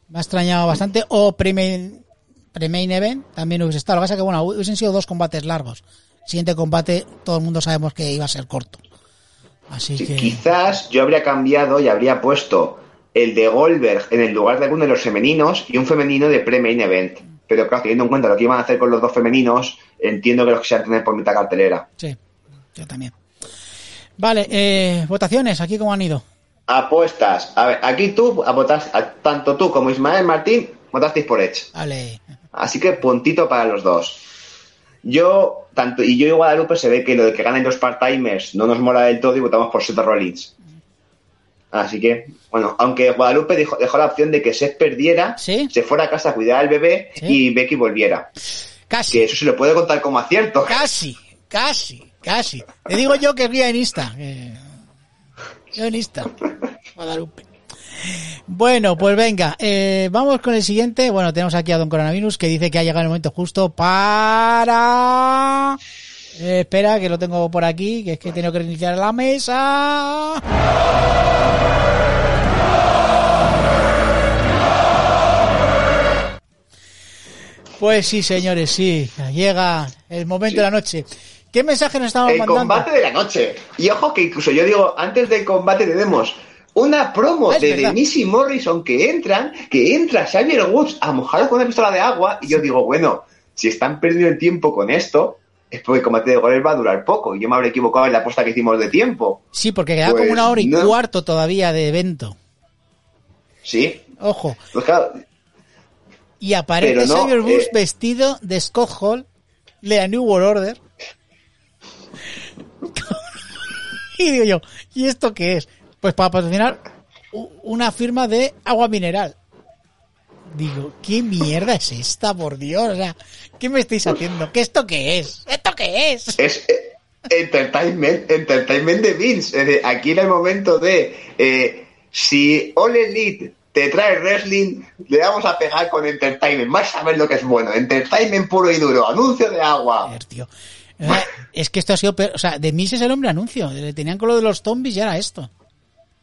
Me ha extrañado bastante. O pre-main, pre-main event también hubiese estado. Lo que pasa es que, bueno, hubiesen sido dos combates largos. Siguiente combate, todo el mundo sabemos que iba a ser corto. Así Sí, que... Quizás yo habría cambiado y habría puesto el de Goldberg en el lugar de alguno de los femeninos y un femenino de pre-main event. Pero claro, teniendo en cuenta lo que iban a hacer con los dos femeninos, entiendo que los quisieran tener por mitad cartelera. Sí, yo también. Vale, eh, votaciones, aquí cómo han ido. Apuestas. A ver, aquí tú, a votar- a- tanto tú como Ismael Martín, votasteis por Edge. Vale. Así que puntito para los dos. Yo, tanto, y yo y Guadalupe se ve que lo de que ganen los part-timers no nos mola del todo y votamos por Seth Rollins. Así que, bueno, aunque Guadalupe dejó, dejó la opción de que Seth perdiera, Sí. se fuera a casa a cuidar al bebé Sí. y Becky volviera. Casi, Que eso se le puede contar como acierto. casi, casi, casi. Te digo yo que es guionista. que- Guionista. Guadalupe. Bueno, pues venga, eh, vamos con el siguiente. Bueno, tenemos aquí a Don Coronavirus que dice que ha llegado el momento justo para... Eh, espera, que lo tengo por aquí, que es que tengo que reiniciar la mesa. Pues sí, señores, sí, llega el momento de la noche. ¿Qué mensaje nos estamos El mandando? combate de la noche. Y ojo que incluso yo digo, antes del combate tenemos una promo Ah, de. Denise y Morrison que entran, que entra Xavier Woods a mojar con una pistola de agua, y yo digo, bueno, si están perdiendo el tiempo con esto, es porque el combate de Goles va a durar poco. Y yo me habré equivocado en la apuesta que hicimos de tiempo. Sí, porque queda Pues como una hora y no. cuarto todavía de evento. Sí. Ojo. Pues claro, Y aparece no, Xavier eh. vestido de Scott Hall de la New World Order. y digo yo, ¿y esto qué es? Pues para patrocinar una firma de agua mineral. Digo, ¿qué mierda es esta, por Dios? O sea, ¿qué me estáis haciendo? ¿Qué esto qué es? ¿Esto qué es? es eh, entertainment, entertainment de Vince. Es decir, aquí era el momento de eh, si All Elite te trae wrestling, le vamos a pegar con entertainment. Vas a ver lo que es bueno. Entertainment puro y duro. Anuncio de agua. Tío. Eh, Es que esto ha sido peor. O sea, de Miss es el hombre anuncio. Le tenían con lo de los zombies y era esto.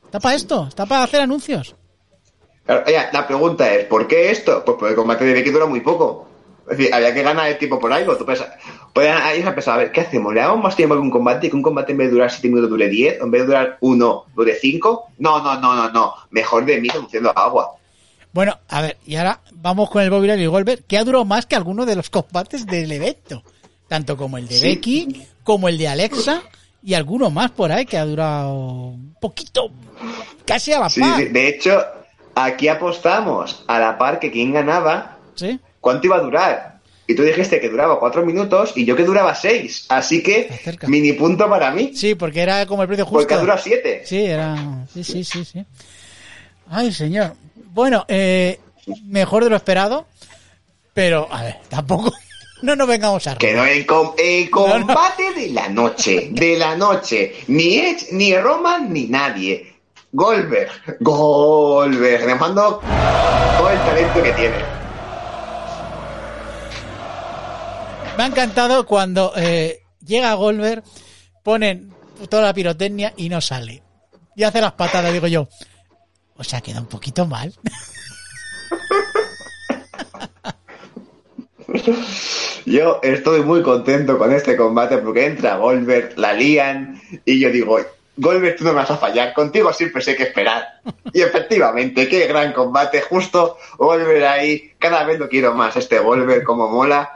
Está para esto. Está para hacer anuncios. La pregunta es, ¿por qué esto? Pues porque el combate de Becky dura muy poco. Es decir, había que ganar el tiempo por algo. Tú pensas, pueden ahí se ha pensado, a ver, ¿qué hacemos? ¿Le damos más tiempo que un combate y que un combate en vez de durar 7 minutos dure 10? ¿En vez de durar 1 dure 5? No, no, no, no, no. Mejor de mí anunciando agua. Bueno, a ver, y ahora vamos con el Bobby Lashley y Goldberg, que ha durado más que alguno de los combates del evento. Tanto como el de Sí. Becky, como el de Alexa, y alguno más por ahí que ha durado un poquito, casi a la Sí, par. sí. De hecho, aquí apostamos a la par que quien ganaba, ¿Sí? cuánto iba a durar. Y tú dijiste que duraba 4 minutos y yo que duraba 6. Así que, mini punto para mí. Sí, porque era como el precio justo. Porque dura 7. Sí, era. Sí, sí, sí, sí. Ay, señor. Bueno, eh, mejor de lo esperado, pero, a ver, tampoco. No nos vengamos a Quedó el, com- el combate de la noche. De la noche. Ni Edge, ni Roman, ni nadie. Goldberg. Goldberg. Demostrando todo el talento que tiene. Me ha encantado cuando eh, llega Goldberg, ponen toda la pirotecnia y no sale. Y hace las patadas, digo yo. O sea, queda un poquito mal. Yo estoy muy contento con este combate porque entra Goldberg, la lían y yo digo, Goldberg, tú no me vas a fallar, contigo siempre sé que esperar. Y efectivamente, qué gran combate, justo Goldberg ahí, cada vez lo quiero más, este Goldberg como mola,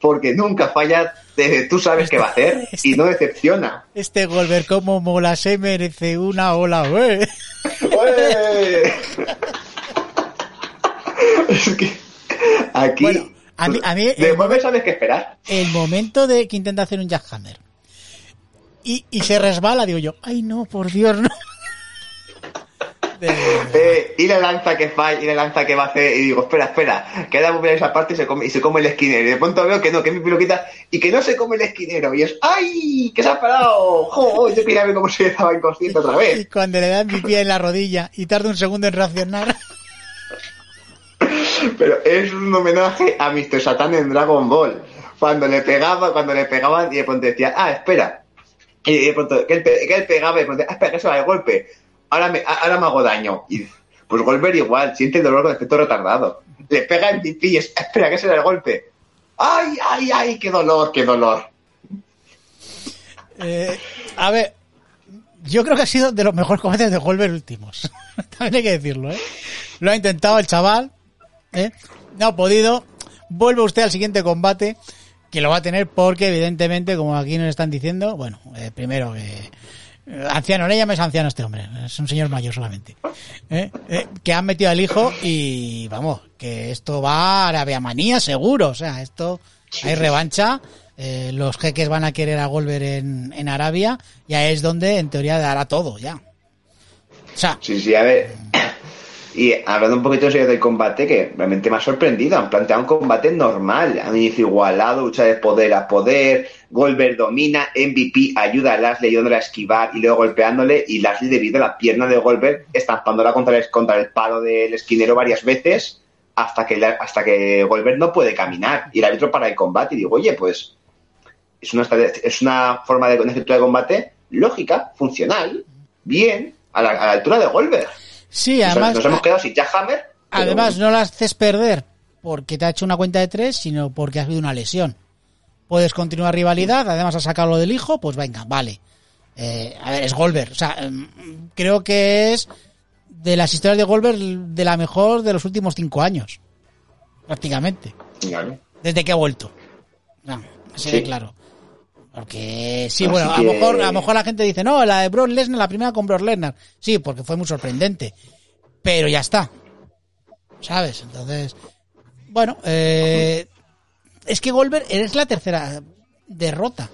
porque nunca falla, eh, tú sabes qué va a hacer y no decepciona. Este Goldberg, como mola, se merece una ola, güey. Es que aquí... Bueno, a mí- a mí- de Goldberg sabes qué esperar. El momento de que intenta hacer un jackhammer. Y, y se resbala, digo yo. Ay, no, por Dios, no. Eh, y la lanza que falla, y la lanza que va a hacer, y digo, espera, espera, queda muy bien esa parte y se come, y se come el esquinero. Y de pronto veo que no, que es mi peluquita, y que no se come el esquinero. Y es, ¡ay! ¡Que se ha parado! ¡Jo! Yo quería ver cómo se estaba inconsciente otra Y vez. cuando le dan mi pie en la rodilla y tarda un segundo en reaccionar. Pero es un homenaje a Mr. Satan en Dragon Ball. Cuando le pegaba, cuando le pegaban, y de pronto decía, ah, espera. Y de pronto, que él, que él pegaba, y de pronto, ah, espera, que eso va de golpe. Ahora me, ahora me hago daño. Y pues Golver igual, siente el dolor con efecto retardado. Le pega en pipí y es, espera, que ese era el golpe. ¡Ay, ay, ay! ¡Qué dolor, qué dolor! Eh, a ver, yo creo que ha sido de los mejores combates de Golver últimos. También hay que decirlo, ¿eh? Lo ha intentado el chaval, ¿eh? No ha podido. Vuelve usted al siguiente combate, que lo va a tener porque, evidentemente, como aquí nos están diciendo, bueno, eh, primero que... eh, Anciano, no le llames anciano a este hombre, es un señor mayor solamente. ¿eh? Eh, que han metido al hijo y vamos, que esto va a Arabia Manía seguro, o sea, esto hay revancha, eh, los jeques van a querer a Golver en, en Arabia, ya es donde en teoría dará todo, ya. O sea, Sí, sí, a ver. Y hablando un poquito en serio del combate, que realmente me ha sorprendido. Han planteado un combate normal. Han inicio igualado, lucha de poder a poder. Goldberg domina, MVP ayuda a Lashley ayudándole a esquivar y luego golpeándole. Y Lashley, debido a la pierna de Goldberg, estampándola contra el, contra el palo del esquinero varias veces hasta que, hasta que Goldberg no puede caminar. Y el árbitro para el combate. Y digo, oye, pues es una, es una forma de, una de combate lógica, funcional, bien, a la, a la altura de Goldberg. Sí, además, nos hemos quedado sin pero- además no la haces perder porque te ha hecho una cuenta de tres, sino porque has habido una lesión. Puedes continuar rivalidad, además has sacado lo del hijo, pues venga, vale. Eh, a ver, es Goldberg. O sea, em, creo que es de las historias de Goldberg de la mejor de los últimos cinco años. Prácticamente. Claro. Desde que ha vuelto. No, así de Sí. claro. Porque sí, Así bueno, a que- lo mejor a lo mejor la gente dice, no, la de Brock Lesnar, la primera con Brock Lesnar. Sí, porque fue muy sorprendente. Pero ya está. ¿Sabes? Entonces, bueno, eh, es que Goldberg es la tercera derrota.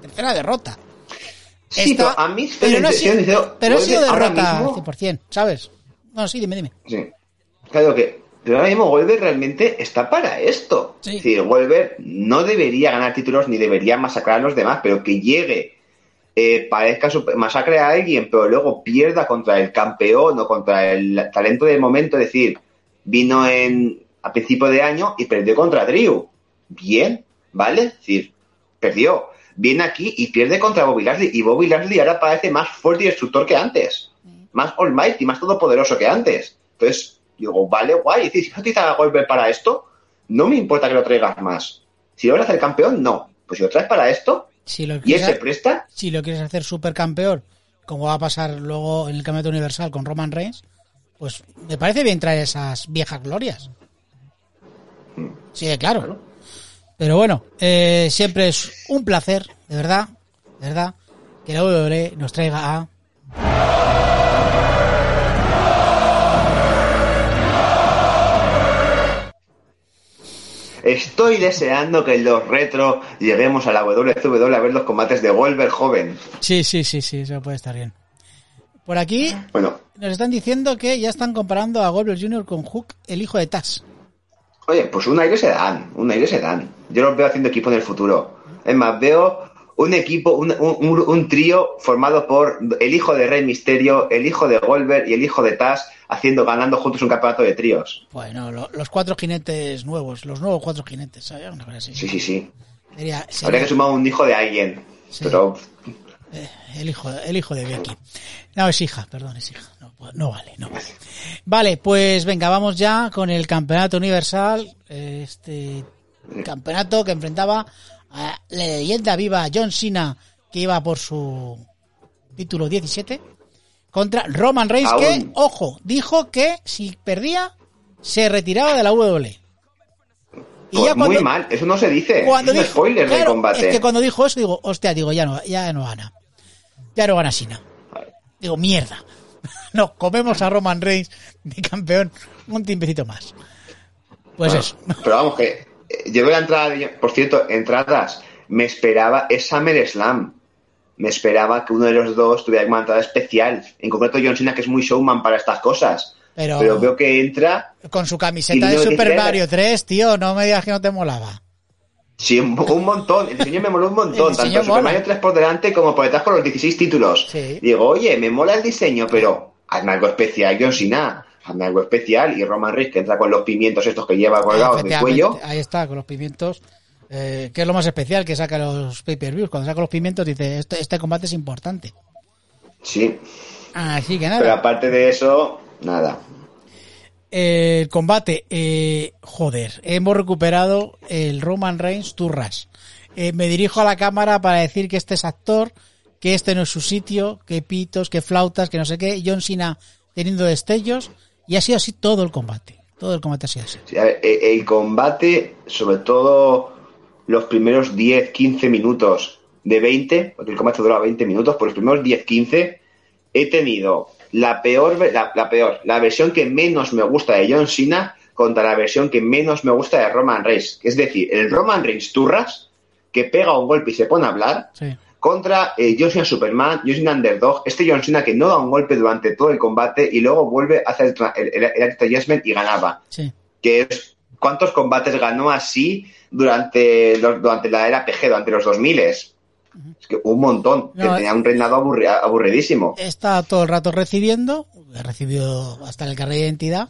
Tercera derrota. Sí, Esta- pero a mí pero no ha sido, pero ha sido derrota mismo- 100%, ¿sabes? No, sí, dime, dime. Sí. Claro que. Pero ahora mismo Goldberg realmente está para esto. Sí. Es decir, Goldberg no debería ganar títulos ni debería masacrar a los demás, pero que llegue, eh, parezca masacre a alguien, pero luego pierda contra el campeón o contra el talento del momento. Es decir, vino en a principio de año y perdió contra Drew. Bien, ¿vale? Es decir, perdió. Viene aquí y pierde contra Bobby Lashley. Y Bobby Lashley ahora parece más fuerte y destructor que antes. Más almighty, más todopoderoso que antes. Entonces, digo, vale, guay. Si no utilizas a Goldberg para esto, no me importa que lo traigas más. Si lo vas a hacer campeón, no. Pues si lo traes para esto Si lo y él se presta, si lo quieres hacer supercampeón, como va a pasar luego en el Campeonato Universal con Roman Reigns, pues me parece bien traer esas viejas glorias. Sí, claro. Pero bueno, eh, siempre es un placer, de verdad, de verdad, que la WWE nos traiga a... estoy deseando que en los retro lleguemos a la WCW a ver los combates de Goldberg joven. Sí, sí, sí, sí, eso puede estar bien. Por aquí Bueno, nos están diciendo que ya están comparando a Goldberg Jr. con Hook, el hijo de Taz. Oye, pues un aire se dan, un aire se dan. Yo los veo haciendo equipo en el futuro. Es más, veo un equipo, un, un- un trío formado por el hijo de Rey Misterio, el hijo de Goldberg y el hijo de Taz haciendo, ganando juntos un campeonato de tríos. Bueno, lo- los cuatro jinetes nuevos, los nuevos cuatro jinetes, ¿sabes? Una cosa así. Sí, sí, sí. Sería, sería, Habría que sumar un hijo de alguien. Sí. Pero eh, el hijo, el hijo de Becky. No, es hija, perdón, es hija. No, pues, no vale, no vale. Vale, pues venga, vamos ya con el campeonato universal. Este campeonato que enfrentaba a la leyenda viva John Cena, que iba por su título 17, contra Roman Reigns, Aún. que, ojo, dijo que si perdía, se retiraba de la WWE. Y pues ya muy cuando- mal, eso no se dice. cuando es un dijo, spoiler del combate. Es que cuando dijo eso, digo, hostia, digo, ya no, ya no gana. Ya no gana Sina. Digo, mierda. Nos comemos a Roman Reigns de campeón un tiempecito más. Pues Bueno, eso. Pero vamos, que eh, yo veo la entrada, por cierto, entradas, me esperaba es SummerSlam. Me esperaba que uno de los dos tuviera una entrada especial. En concreto John Cena, que es muy showman para estas cosas. Pero- Pero, veo que entra, Con su camiseta de Super Mario 3, tío, no me digas que no te molaba. sí, un, un montón. El diseño me moló un montón. Tanto Super mola. Mario 3 por delante como por detrás con los 16 títulos. Sí. Digo, oye, me mola el diseño, pero hazme algo especial, John Cena. Hazme algo especial. Y Roman Reigns, que entra con los pimientos estos que lleva colgados en el Efectivamente, cuello. Ahí está, con los pimientos. Eh, que es lo más especial que saca los pay-per-views. Cuando saca los pimientos dice, este, este combate es importante. Sí. Así que Pero nada. aparte de eso, nada. Eh, el combate, eh, joder, hemos recuperado el Roman Reigns Turras. Eh, me dirijo a la cámara para decir que este es actor, que este no es su sitio, que pitos, que flautas, que no sé qué. John Cena teniendo destellos y ha sido así todo el combate. Todo el combate ha sido así. Sí, a ver, e- el combate, sobre todo los primeros 10, 15 minutos de 20, porque el combate dura 20 minutos, por los primeros 10, 15, he tenido la peor, la, la peor, la versión que menos me gusta de John Cena contra la versión que menos me gusta de Roman Reigns. Es decir, el Roman Reigns Turras, que pega un golpe y se pone a hablar, Sí. contra eh, John Cena Superman, John Cena Underdog, este John Cena que no da un golpe durante todo el combate y luego vuelve a hacer el, el, el, el Adjustment y ganaba Sí. que es cuántos combates ganó así durante, durante la era PG, durante los 2000 Es que un montón, que tenía un reinado aburri- aburridísimo. está todo el rato recibiendo, ha recibido hasta el carnet de identidad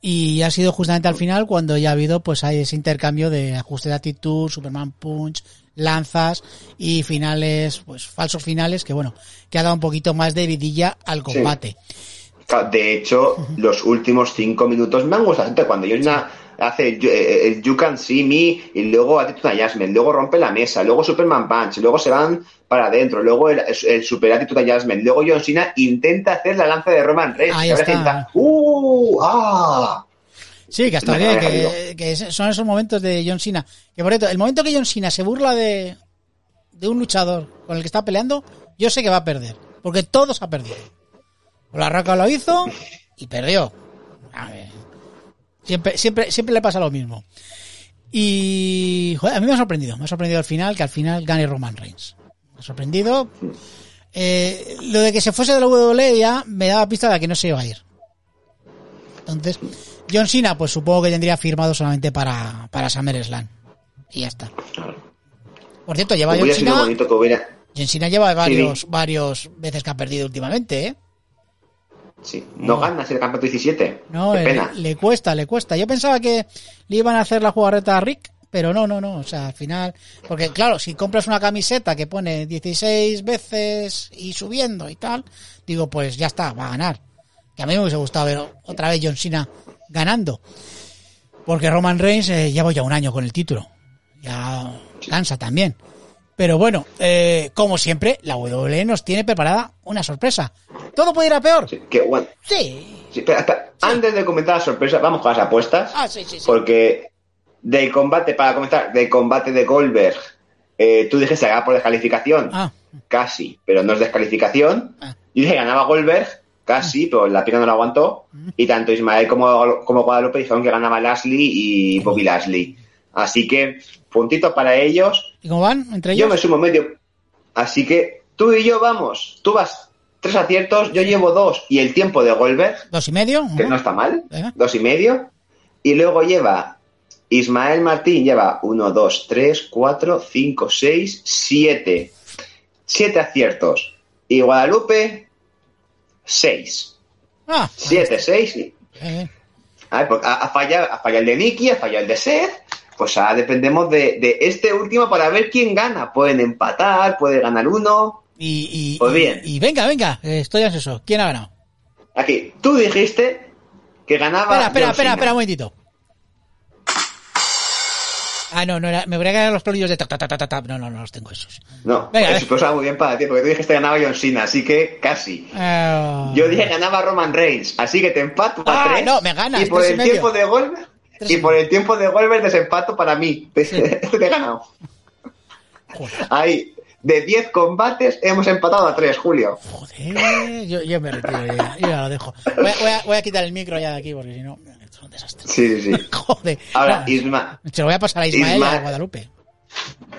y ha sido justamente al final cuando ya ha habido pues hay ese intercambio de ajuste de actitud, Superman Punch, lanzas y finales, pues falsos finales que bueno, que ha dado un poquito más de vidilla al combate. De hecho, los últimos cinco minutos me han gustado cuando Yosna hace el, eh, el You Can See Me y luego Attitude Adjustment, luego rompe la mesa, luego Superman Punch, luego se van para adentro, luego el, el Super Attitude Adjustment, luego John Cena intenta hacer la lanza de Roman Reigns. Ahí está. intenta, ¡Uh! ¡Ah! Sí, que está Me bien, que, son esos momentos de John Cena. Que por cierto, el momento que John Cena se burla de, de un luchador con el que está peleando, yo sé que va a perder. Porque todos ha perdido. La Roca lo hizo y perdió. A ver, siempre, siempre, siempre le pasa lo mismo. Y joder, a mí me ha sorprendido. Me ha sorprendido al final que al final gane Roman Reigns. Me ha sorprendido. Eh, lo de que se fuese de la WWE ya me daba pista de que no se iba a ir. Entonces, John Cena, pues supongo que tendría firmado solamente para, para SummerSlam. Y ya está. Por cierto, lleva John Cena. John Cena lleva varios, sí. varios veces que ha perdido últimamente, ¿eh? Sí, no ganas el campeonato 17. No, Qué pena. le, le cuesta, le cuesta. Yo pensaba que le iban a hacer la jugarreta a Rick, pero no, no, no. O sea, al final. Porque claro, si compras una camiseta que pone 16 veces y subiendo y tal, digo, pues ya está, va a ganar. Que a mí me hubiese gustado ver otra vez John Cena ganando. Porque Roman Reigns eh, lleva ya un año con el título. Ya cansa también. Pero bueno, eh, como siempre, la WWE nos tiene preparada una sorpresa. ¿Todo puede ir a peor? Sí, qué bueno. Sí. Sí, espera, espera. Antes de comentar la sorpresa, vamos con las apuestas. Ah, sí, sí, sí. Porque del combate, para comentar, del combate de Goldberg, eh, tú dijiste que ganaba por descalificación. Ah. Casi, pero no es descalificación. Ah. Yo dije ganaba Goldberg, casi, pero la pierna no la aguantó. Y tanto Ismael como, como Guadalupe dijeron que ganaba Lashley y Bobby Lashley. Así que, puntitos para ellos. ¿Y cómo van entre Yo ellos? me sumo medio. Así que tú y yo vamos. Tú vas tres aciertos, yo llevo dos. Y el tiempo de Goldberg, ¿Dos y medio? que no está mal, Venga. dos y medio. Y luego lleva Ismael Martín, lleva uno, dos, tres, cuatro, cinco, seis, siete. Siete aciertos. Y Guadalupe, seis. Ah, Siete, seis. eh, A ver, pues ha, ha fallado, ha fallado el de Nicky, ha fallado el de Seth. Pues ahora dependemos de, de este último para ver quién gana. Pueden empatar, puede ganar uno. y, y, Pues y- bien. y venga, venga, eh, estoy ansioso. ¿Quién ha ganado? Aquí, tú dijiste que ganaba. Espera, espera, espera, espera un momentito. Ah, no, no era, me voy a quedar los platillos de ta, ta, ta, ta, ta, ta. No, no, no los tengo esos. No, Venga, eso pues, muy bien para ti, porque tú dijiste que ganaba John Cena, así que casi. Eh, Yo dije que ganaba Roman Reigns, así que te empato a Ah, tres. no, me ganas, Y por y el medio. tiempo de Tres y por el tiempo de Goldberg desempato para mí. Te, te he ganado. Joder, Ahí, de 10 combates hemos empatado a 3, Julio. joder, yo, yo me retiro ya, yo ya lo dejo. Voy a, voy a- voy a quitar el micro ya de aquí porque si no, esto es un desastre. Sí, sí, sí. Joder. Ahora, No, Isma, se lo voy a pasar a Ismael y a Isma- Guadalupe.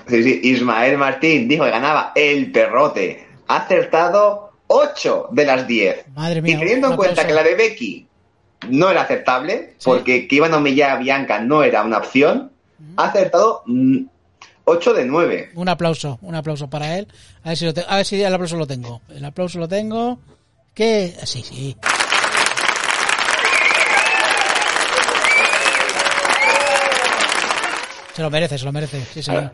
Sí, sí, Ismael Martín dijo que ganaba el perrote. Ha acertado 8 de las 10. Madre mía, y teniendo en cuenta que la de Becky no era aceptable, Sí. porque que iban a humillar a Bianca no era una opción, ha acertado 8 de 9. Un aplauso, un aplauso para él. A ver si, lo te- a ver si el aplauso lo tengo. El aplauso lo tengo. Que sí, sí. Se lo merece, se lo merece. Sí, señor.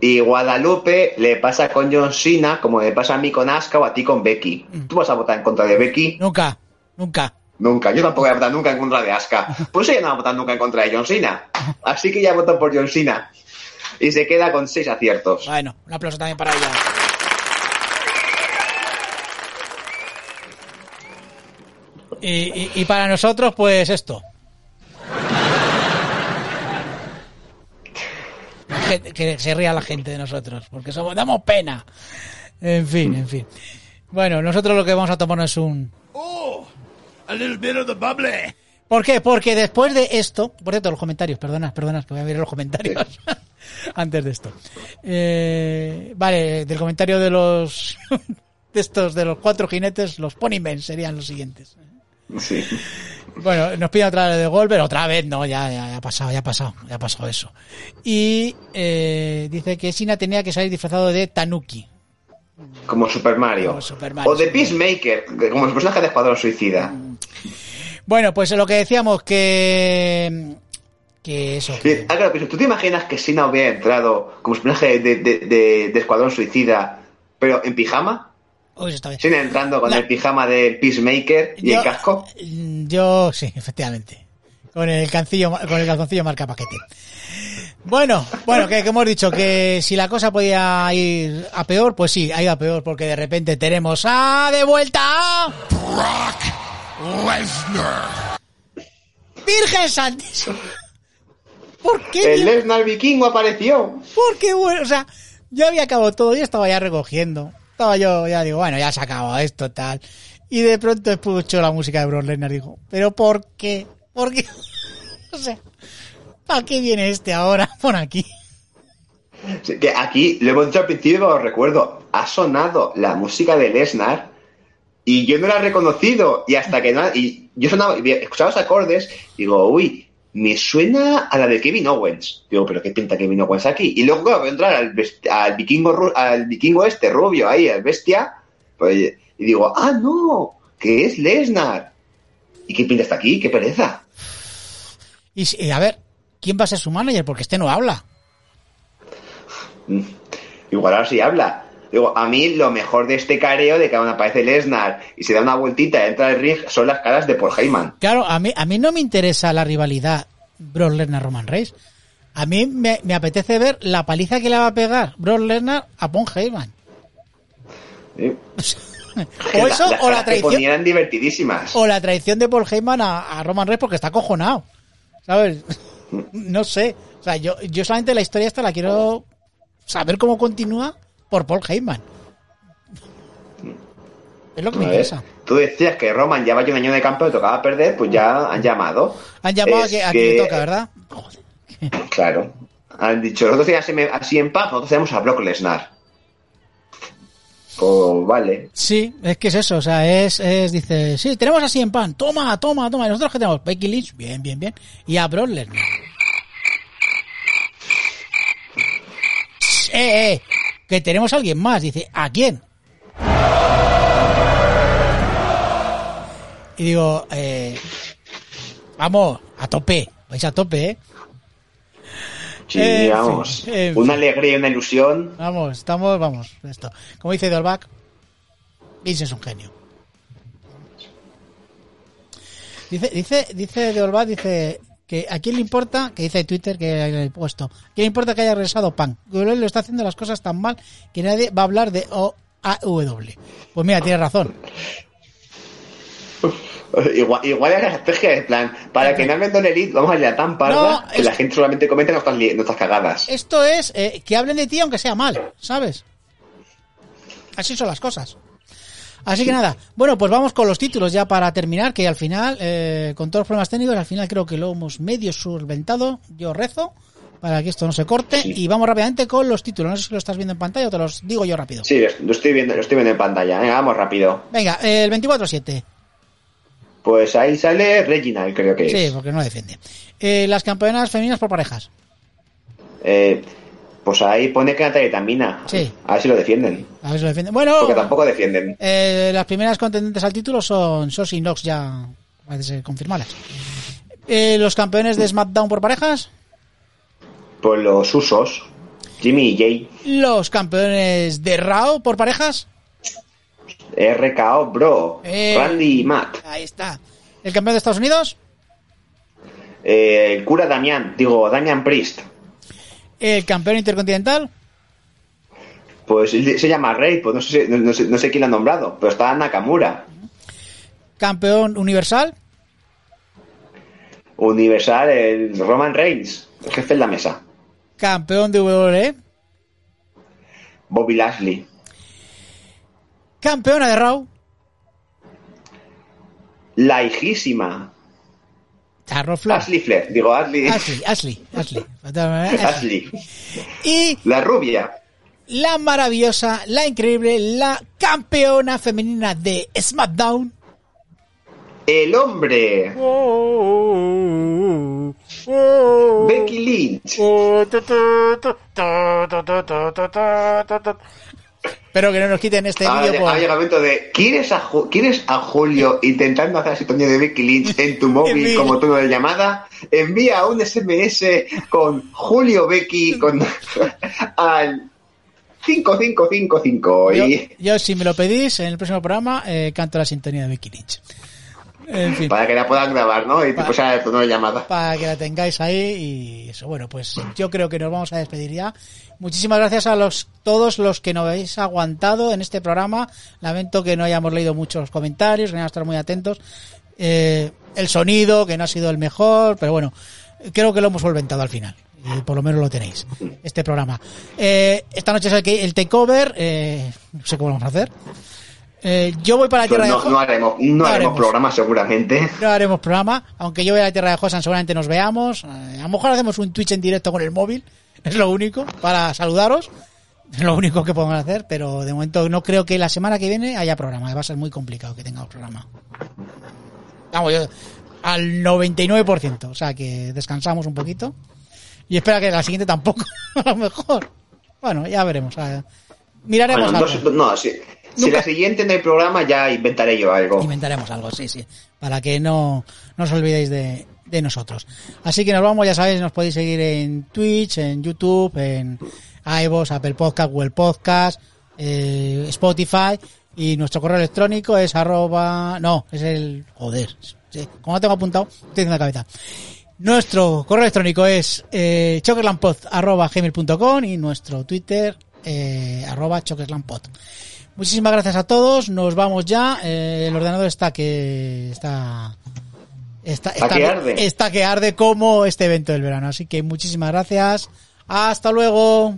Y Guadalupe le pasa con John Cena, como le pasa a mí con Asuka o a ti con Becky. Mm. ¿Tú vas a votar en contra de Becky? Nunca, nunca. Nunca. Yo tampoco voy a votar nunca en contra de Asuka. Eso ya no voy a votar nunca en contra de John Cena. Así que ya voto por John Cena. Y se queda con 6 aciertos. Bueno, un aplauso también para ella. Y, y- y para nosotros, pues esto. Que, que se ría la gente de nosotros, porque somos, damos pena. En fin, en fin. Bueno, nosotros lo que vamos a tomar es un... A little bit of the bubbly. ¿Por qué? Porque después de esto, por cierto, los comentarios, perdona, perdona, que voy a ver los comentarios antes de esto. Eh, vale, del comentario de los de estos de los cuatro jinetes, los ponymen serían los siguientes. Sí. Bueno, nos pide otra vez de Golver, otra vez, no, ya, ya, ya ha pasado, ya ha pasado, ya ha pasado eso. Y eh, dice que Sina tenía que salir disfrazado de Tanuki. Como Super Mario. Como Super Mario, o de. Peacemaker, como el personaje de Escuadrón Suicida. Bueno, pues lo que decíamos que que eso. Sí, ah, claro, pero ¿tú te imaginas que Sina hubiera entrado como personaje de, de, de- de Escuadrón Suicida, pero en pijama? Uy, está bien. Sina entrando con La- el pijama del Peacemaker y el casco. Yo, sí, efectivamente. Con el cancillo, con el calzoncillo marca paquete. Bueno, bueno, que, que hemos dicho que si la cosa podía ir a peor, pues sí, ha ido a peor, porque de repente tenemos a de vuelta a Lesnar. Virgen Santísima. ¿Por qué? El? Lesnar vikingo apareció. ¿Por qué bueno? O sea, yo había acabado todo y estaba ya recogiendo. Estaba yo, ya digo, bueno, ya se acabó esto, tal. Y de pronto escucho la música de Brock Lesnar, digo, ¿pero por qué? ¿Por qué? o sea, ¿para qué viene este ahora por aquí? Sí, que aquí, lo hemos dicho al principio, os recuerdo, ha sonado la música de Lesnar y yo no la he reconocido. Y hasta que no. Y yo sonaba, escuchaba los acordes, digo, uy, me suena a la de Kevin Owens. Digo, pero ¿qué pinta Kevin Owens aquí? Y luego, claro, veo entrar al, al vikingo al vikingo este rubio ahí, al bestia, pues, y digo, ah, no, que es Lesnar. ¿Y qué pinta está aquí? ¡Qué pereza! Y, y a ver, ¿quién va a ser su manager? Porque este no habla. Igual ahora sí habla. Digo, a mí lo mejor de este careo de que cuando aparece Lesnar y se da una vueltita y entra al ring son las caras de Paul Heyman. Claro, a mí, a mí no me interesa la rivalidad Brock Lesnar-Roman Reigns. A mí me, me apetece ver la paliza que le va a pegar Brock Lesnar a Paul Heyman. ¿sí? O eso, las o la que traición, divertidísimas. o la traición de Paul Heyman a, a Roman Reigns porque está acojonado. ¿Sabes? No sé. O sea, yo, yo solamente la historia esta la quiero saber cómo continúa por Paul Heyman. Es lo que me interesa. tú decías que Roman ya vaya un año de campo y tocaba perder, pues ya han llamado. Han llamado a que, a le toca, ¿verdad? Joder. Claro. Han dicho, nosotros tenemos así, así en paz, nosotros tenemos a Brock Lesnar. Pues vale. Sí, es que es eso, o sea, es, es dice, sí, tenemos así en pan, toma, toma, toma, ¿Y nosotros que tenemos Becky Lynch, bien, bien, bien, y a Brock Lesnar. Eh, eh, que tenemos a alguien más, dice, ¿a quién? Y digo, eh, vamos, a tope, vais a tope, eh. Sí, vamos. una alegría y una ilusión. Vamos, estamos, vamos, esto. Como dice Dolbach, Vince es un genio. Dice, dice, dice Dolbach, dice que a quién le importa, que dice en Twitter que he puesto, ¿a quién le importa que haya regresado Pan? WWE lo está haciendo las cosas tan mal que nadie va a hablar de OAW. Pues mira, tiene razón. Igual, igual es la estrategia de plan, para que no hablen de Elite, vamos a ir a tan parda No, que la gente solamente comente nuestras, nuestras cagadas. Esto es eh, que hablen de ti aunque sea mal, ¿sabes? Así son las cosas. Así que nada, bueno, pues vamos con los títulos ya para terminar, que al final, eh, con todos los problemas técnicos, al final creo que lo hemos medio solventado, yo rezo, para que esto no se corte. Sí. Y vamos rápidamente con los títulos. No sé si lo estás viendo en pantalla o te los digo yo rápido. Sí, lo estoy viendo, lo estoy viendo en pantalla. Venga, vamos rápido. Venga, el 24-7. Pues ahí sale Reginald, creo que Sí, es. porque no defiende. Eh, las campeonas femeninas por parejas. Eh, pues ahí pone que Natalia Tamina. Sí. A ver si lo defienden. A ver si lo defiende. Bueno, Porque tampoco defienden. eh, las primeras contendientes al título son Sos y Nox, ya parece ser confirmadas. Eh, los campeones de SmackDown por parejas. Pues los usos. Jimmy y Jay. Los campeones de Raw por parejas. RKO, bro. Eh. Randy y Matt. Ahí está. El campeón de Estados Unidos. Eh, el cura Damián. Digo, Damian Priest. El campeón intercontinental. Pues se llama Rey. Pues no sé, no, no sé, no sé quién lo ha nombrado. Pero está Nakamura. Campeón universal. Universal, el Roman Reigns. El jefe de la mesa. Campeón de WWE. Bobby Lashley. Campeona de Raw. La hijísima. Ashley Flair. Digo, Ashley. Ashley, Ashley, Ashley. Ashley. Y La rubia. la maravillosa, la increíble, la campeona femenina de SmackDown. El hombre. Becky Lynch. Espero que no nos quiten este vídeo ahora llega por... el momento de ¿quieres a, Ju- ¿quieres a Julio intentando hacer la sintonía de Becky Lynch en tu móvil como tono de llamada? Envía un SMS con Julio Becky con al 5555 Yo, y yo, si me lo pedís, en el próximo programa eh, canto la sintonía de Becky Lynch. En fin, para que la puedan grabar, ¿no? Y Pa- pues el tono de llamada. para que la tengáis ahí y eso. Bueno, pues yo creo que nos vamos a despedir ya. Muchísimas gracias a los todos los que nos habéis aguantado en este programa. Lamento que no hayamos leído muchos comentarios, que no estar muy atentos. Eh, el sonido, que no ha sido el mejor, pero bueno, creo que lo hemos solventado al final. Y por lo menos lo tenéis, este programa. Eh, esta noche es el, el takeover, eh, no sé cómo lo vamos a hacer. Eh, yo voy para la tierra de Jo- no haremos, no No haremos haremos. programa seguramente. no haremos programa, aunque yo voy a la tierra de Josan, seguramente nos veamos. Eh, a lo mejor hacemos un Twitch en directo con el móvil, es lo único, para saludaros. Es lo único que podemos hacer, pero de momento no creo que la semana que viene haya programa. Va a ser muy complicado que tengamos programa. Vamos, yo al 99%, o sea que descansamos un poquito. Y espera que la siguiente tampoco, a lo mejor. Bueno, ya veremos. Miraremos Bueno, algo. no, no, si, Nunca- la siguiente no hay programa ya inventaré yo algo. Inventaremos algo, sí, sí. Para que no, no os olvidéis de, de nosotros. Así que nos vamos, ya sabéis, nos podéis seguir en Twitch, en YouTube, en iVoox, Apple Podcast, Google Podcast, eh, Spotify. Y nuestro correo electrónico es arroba... No, es el... Joder. Sí, como no tengo apuntado, estoy en la cabeza. Nuestro correo electrónico es eh, chokerlandpod arroba gmail.com y nuestro Twitter eh, arroba chokerlandpod. Muchísimas gracias a todos. Nos vamos ya. Eh, el ordenador está que está está, Está que arde. está que arde como este evento del verano. Así que muchísimas gracias. Hasta luego.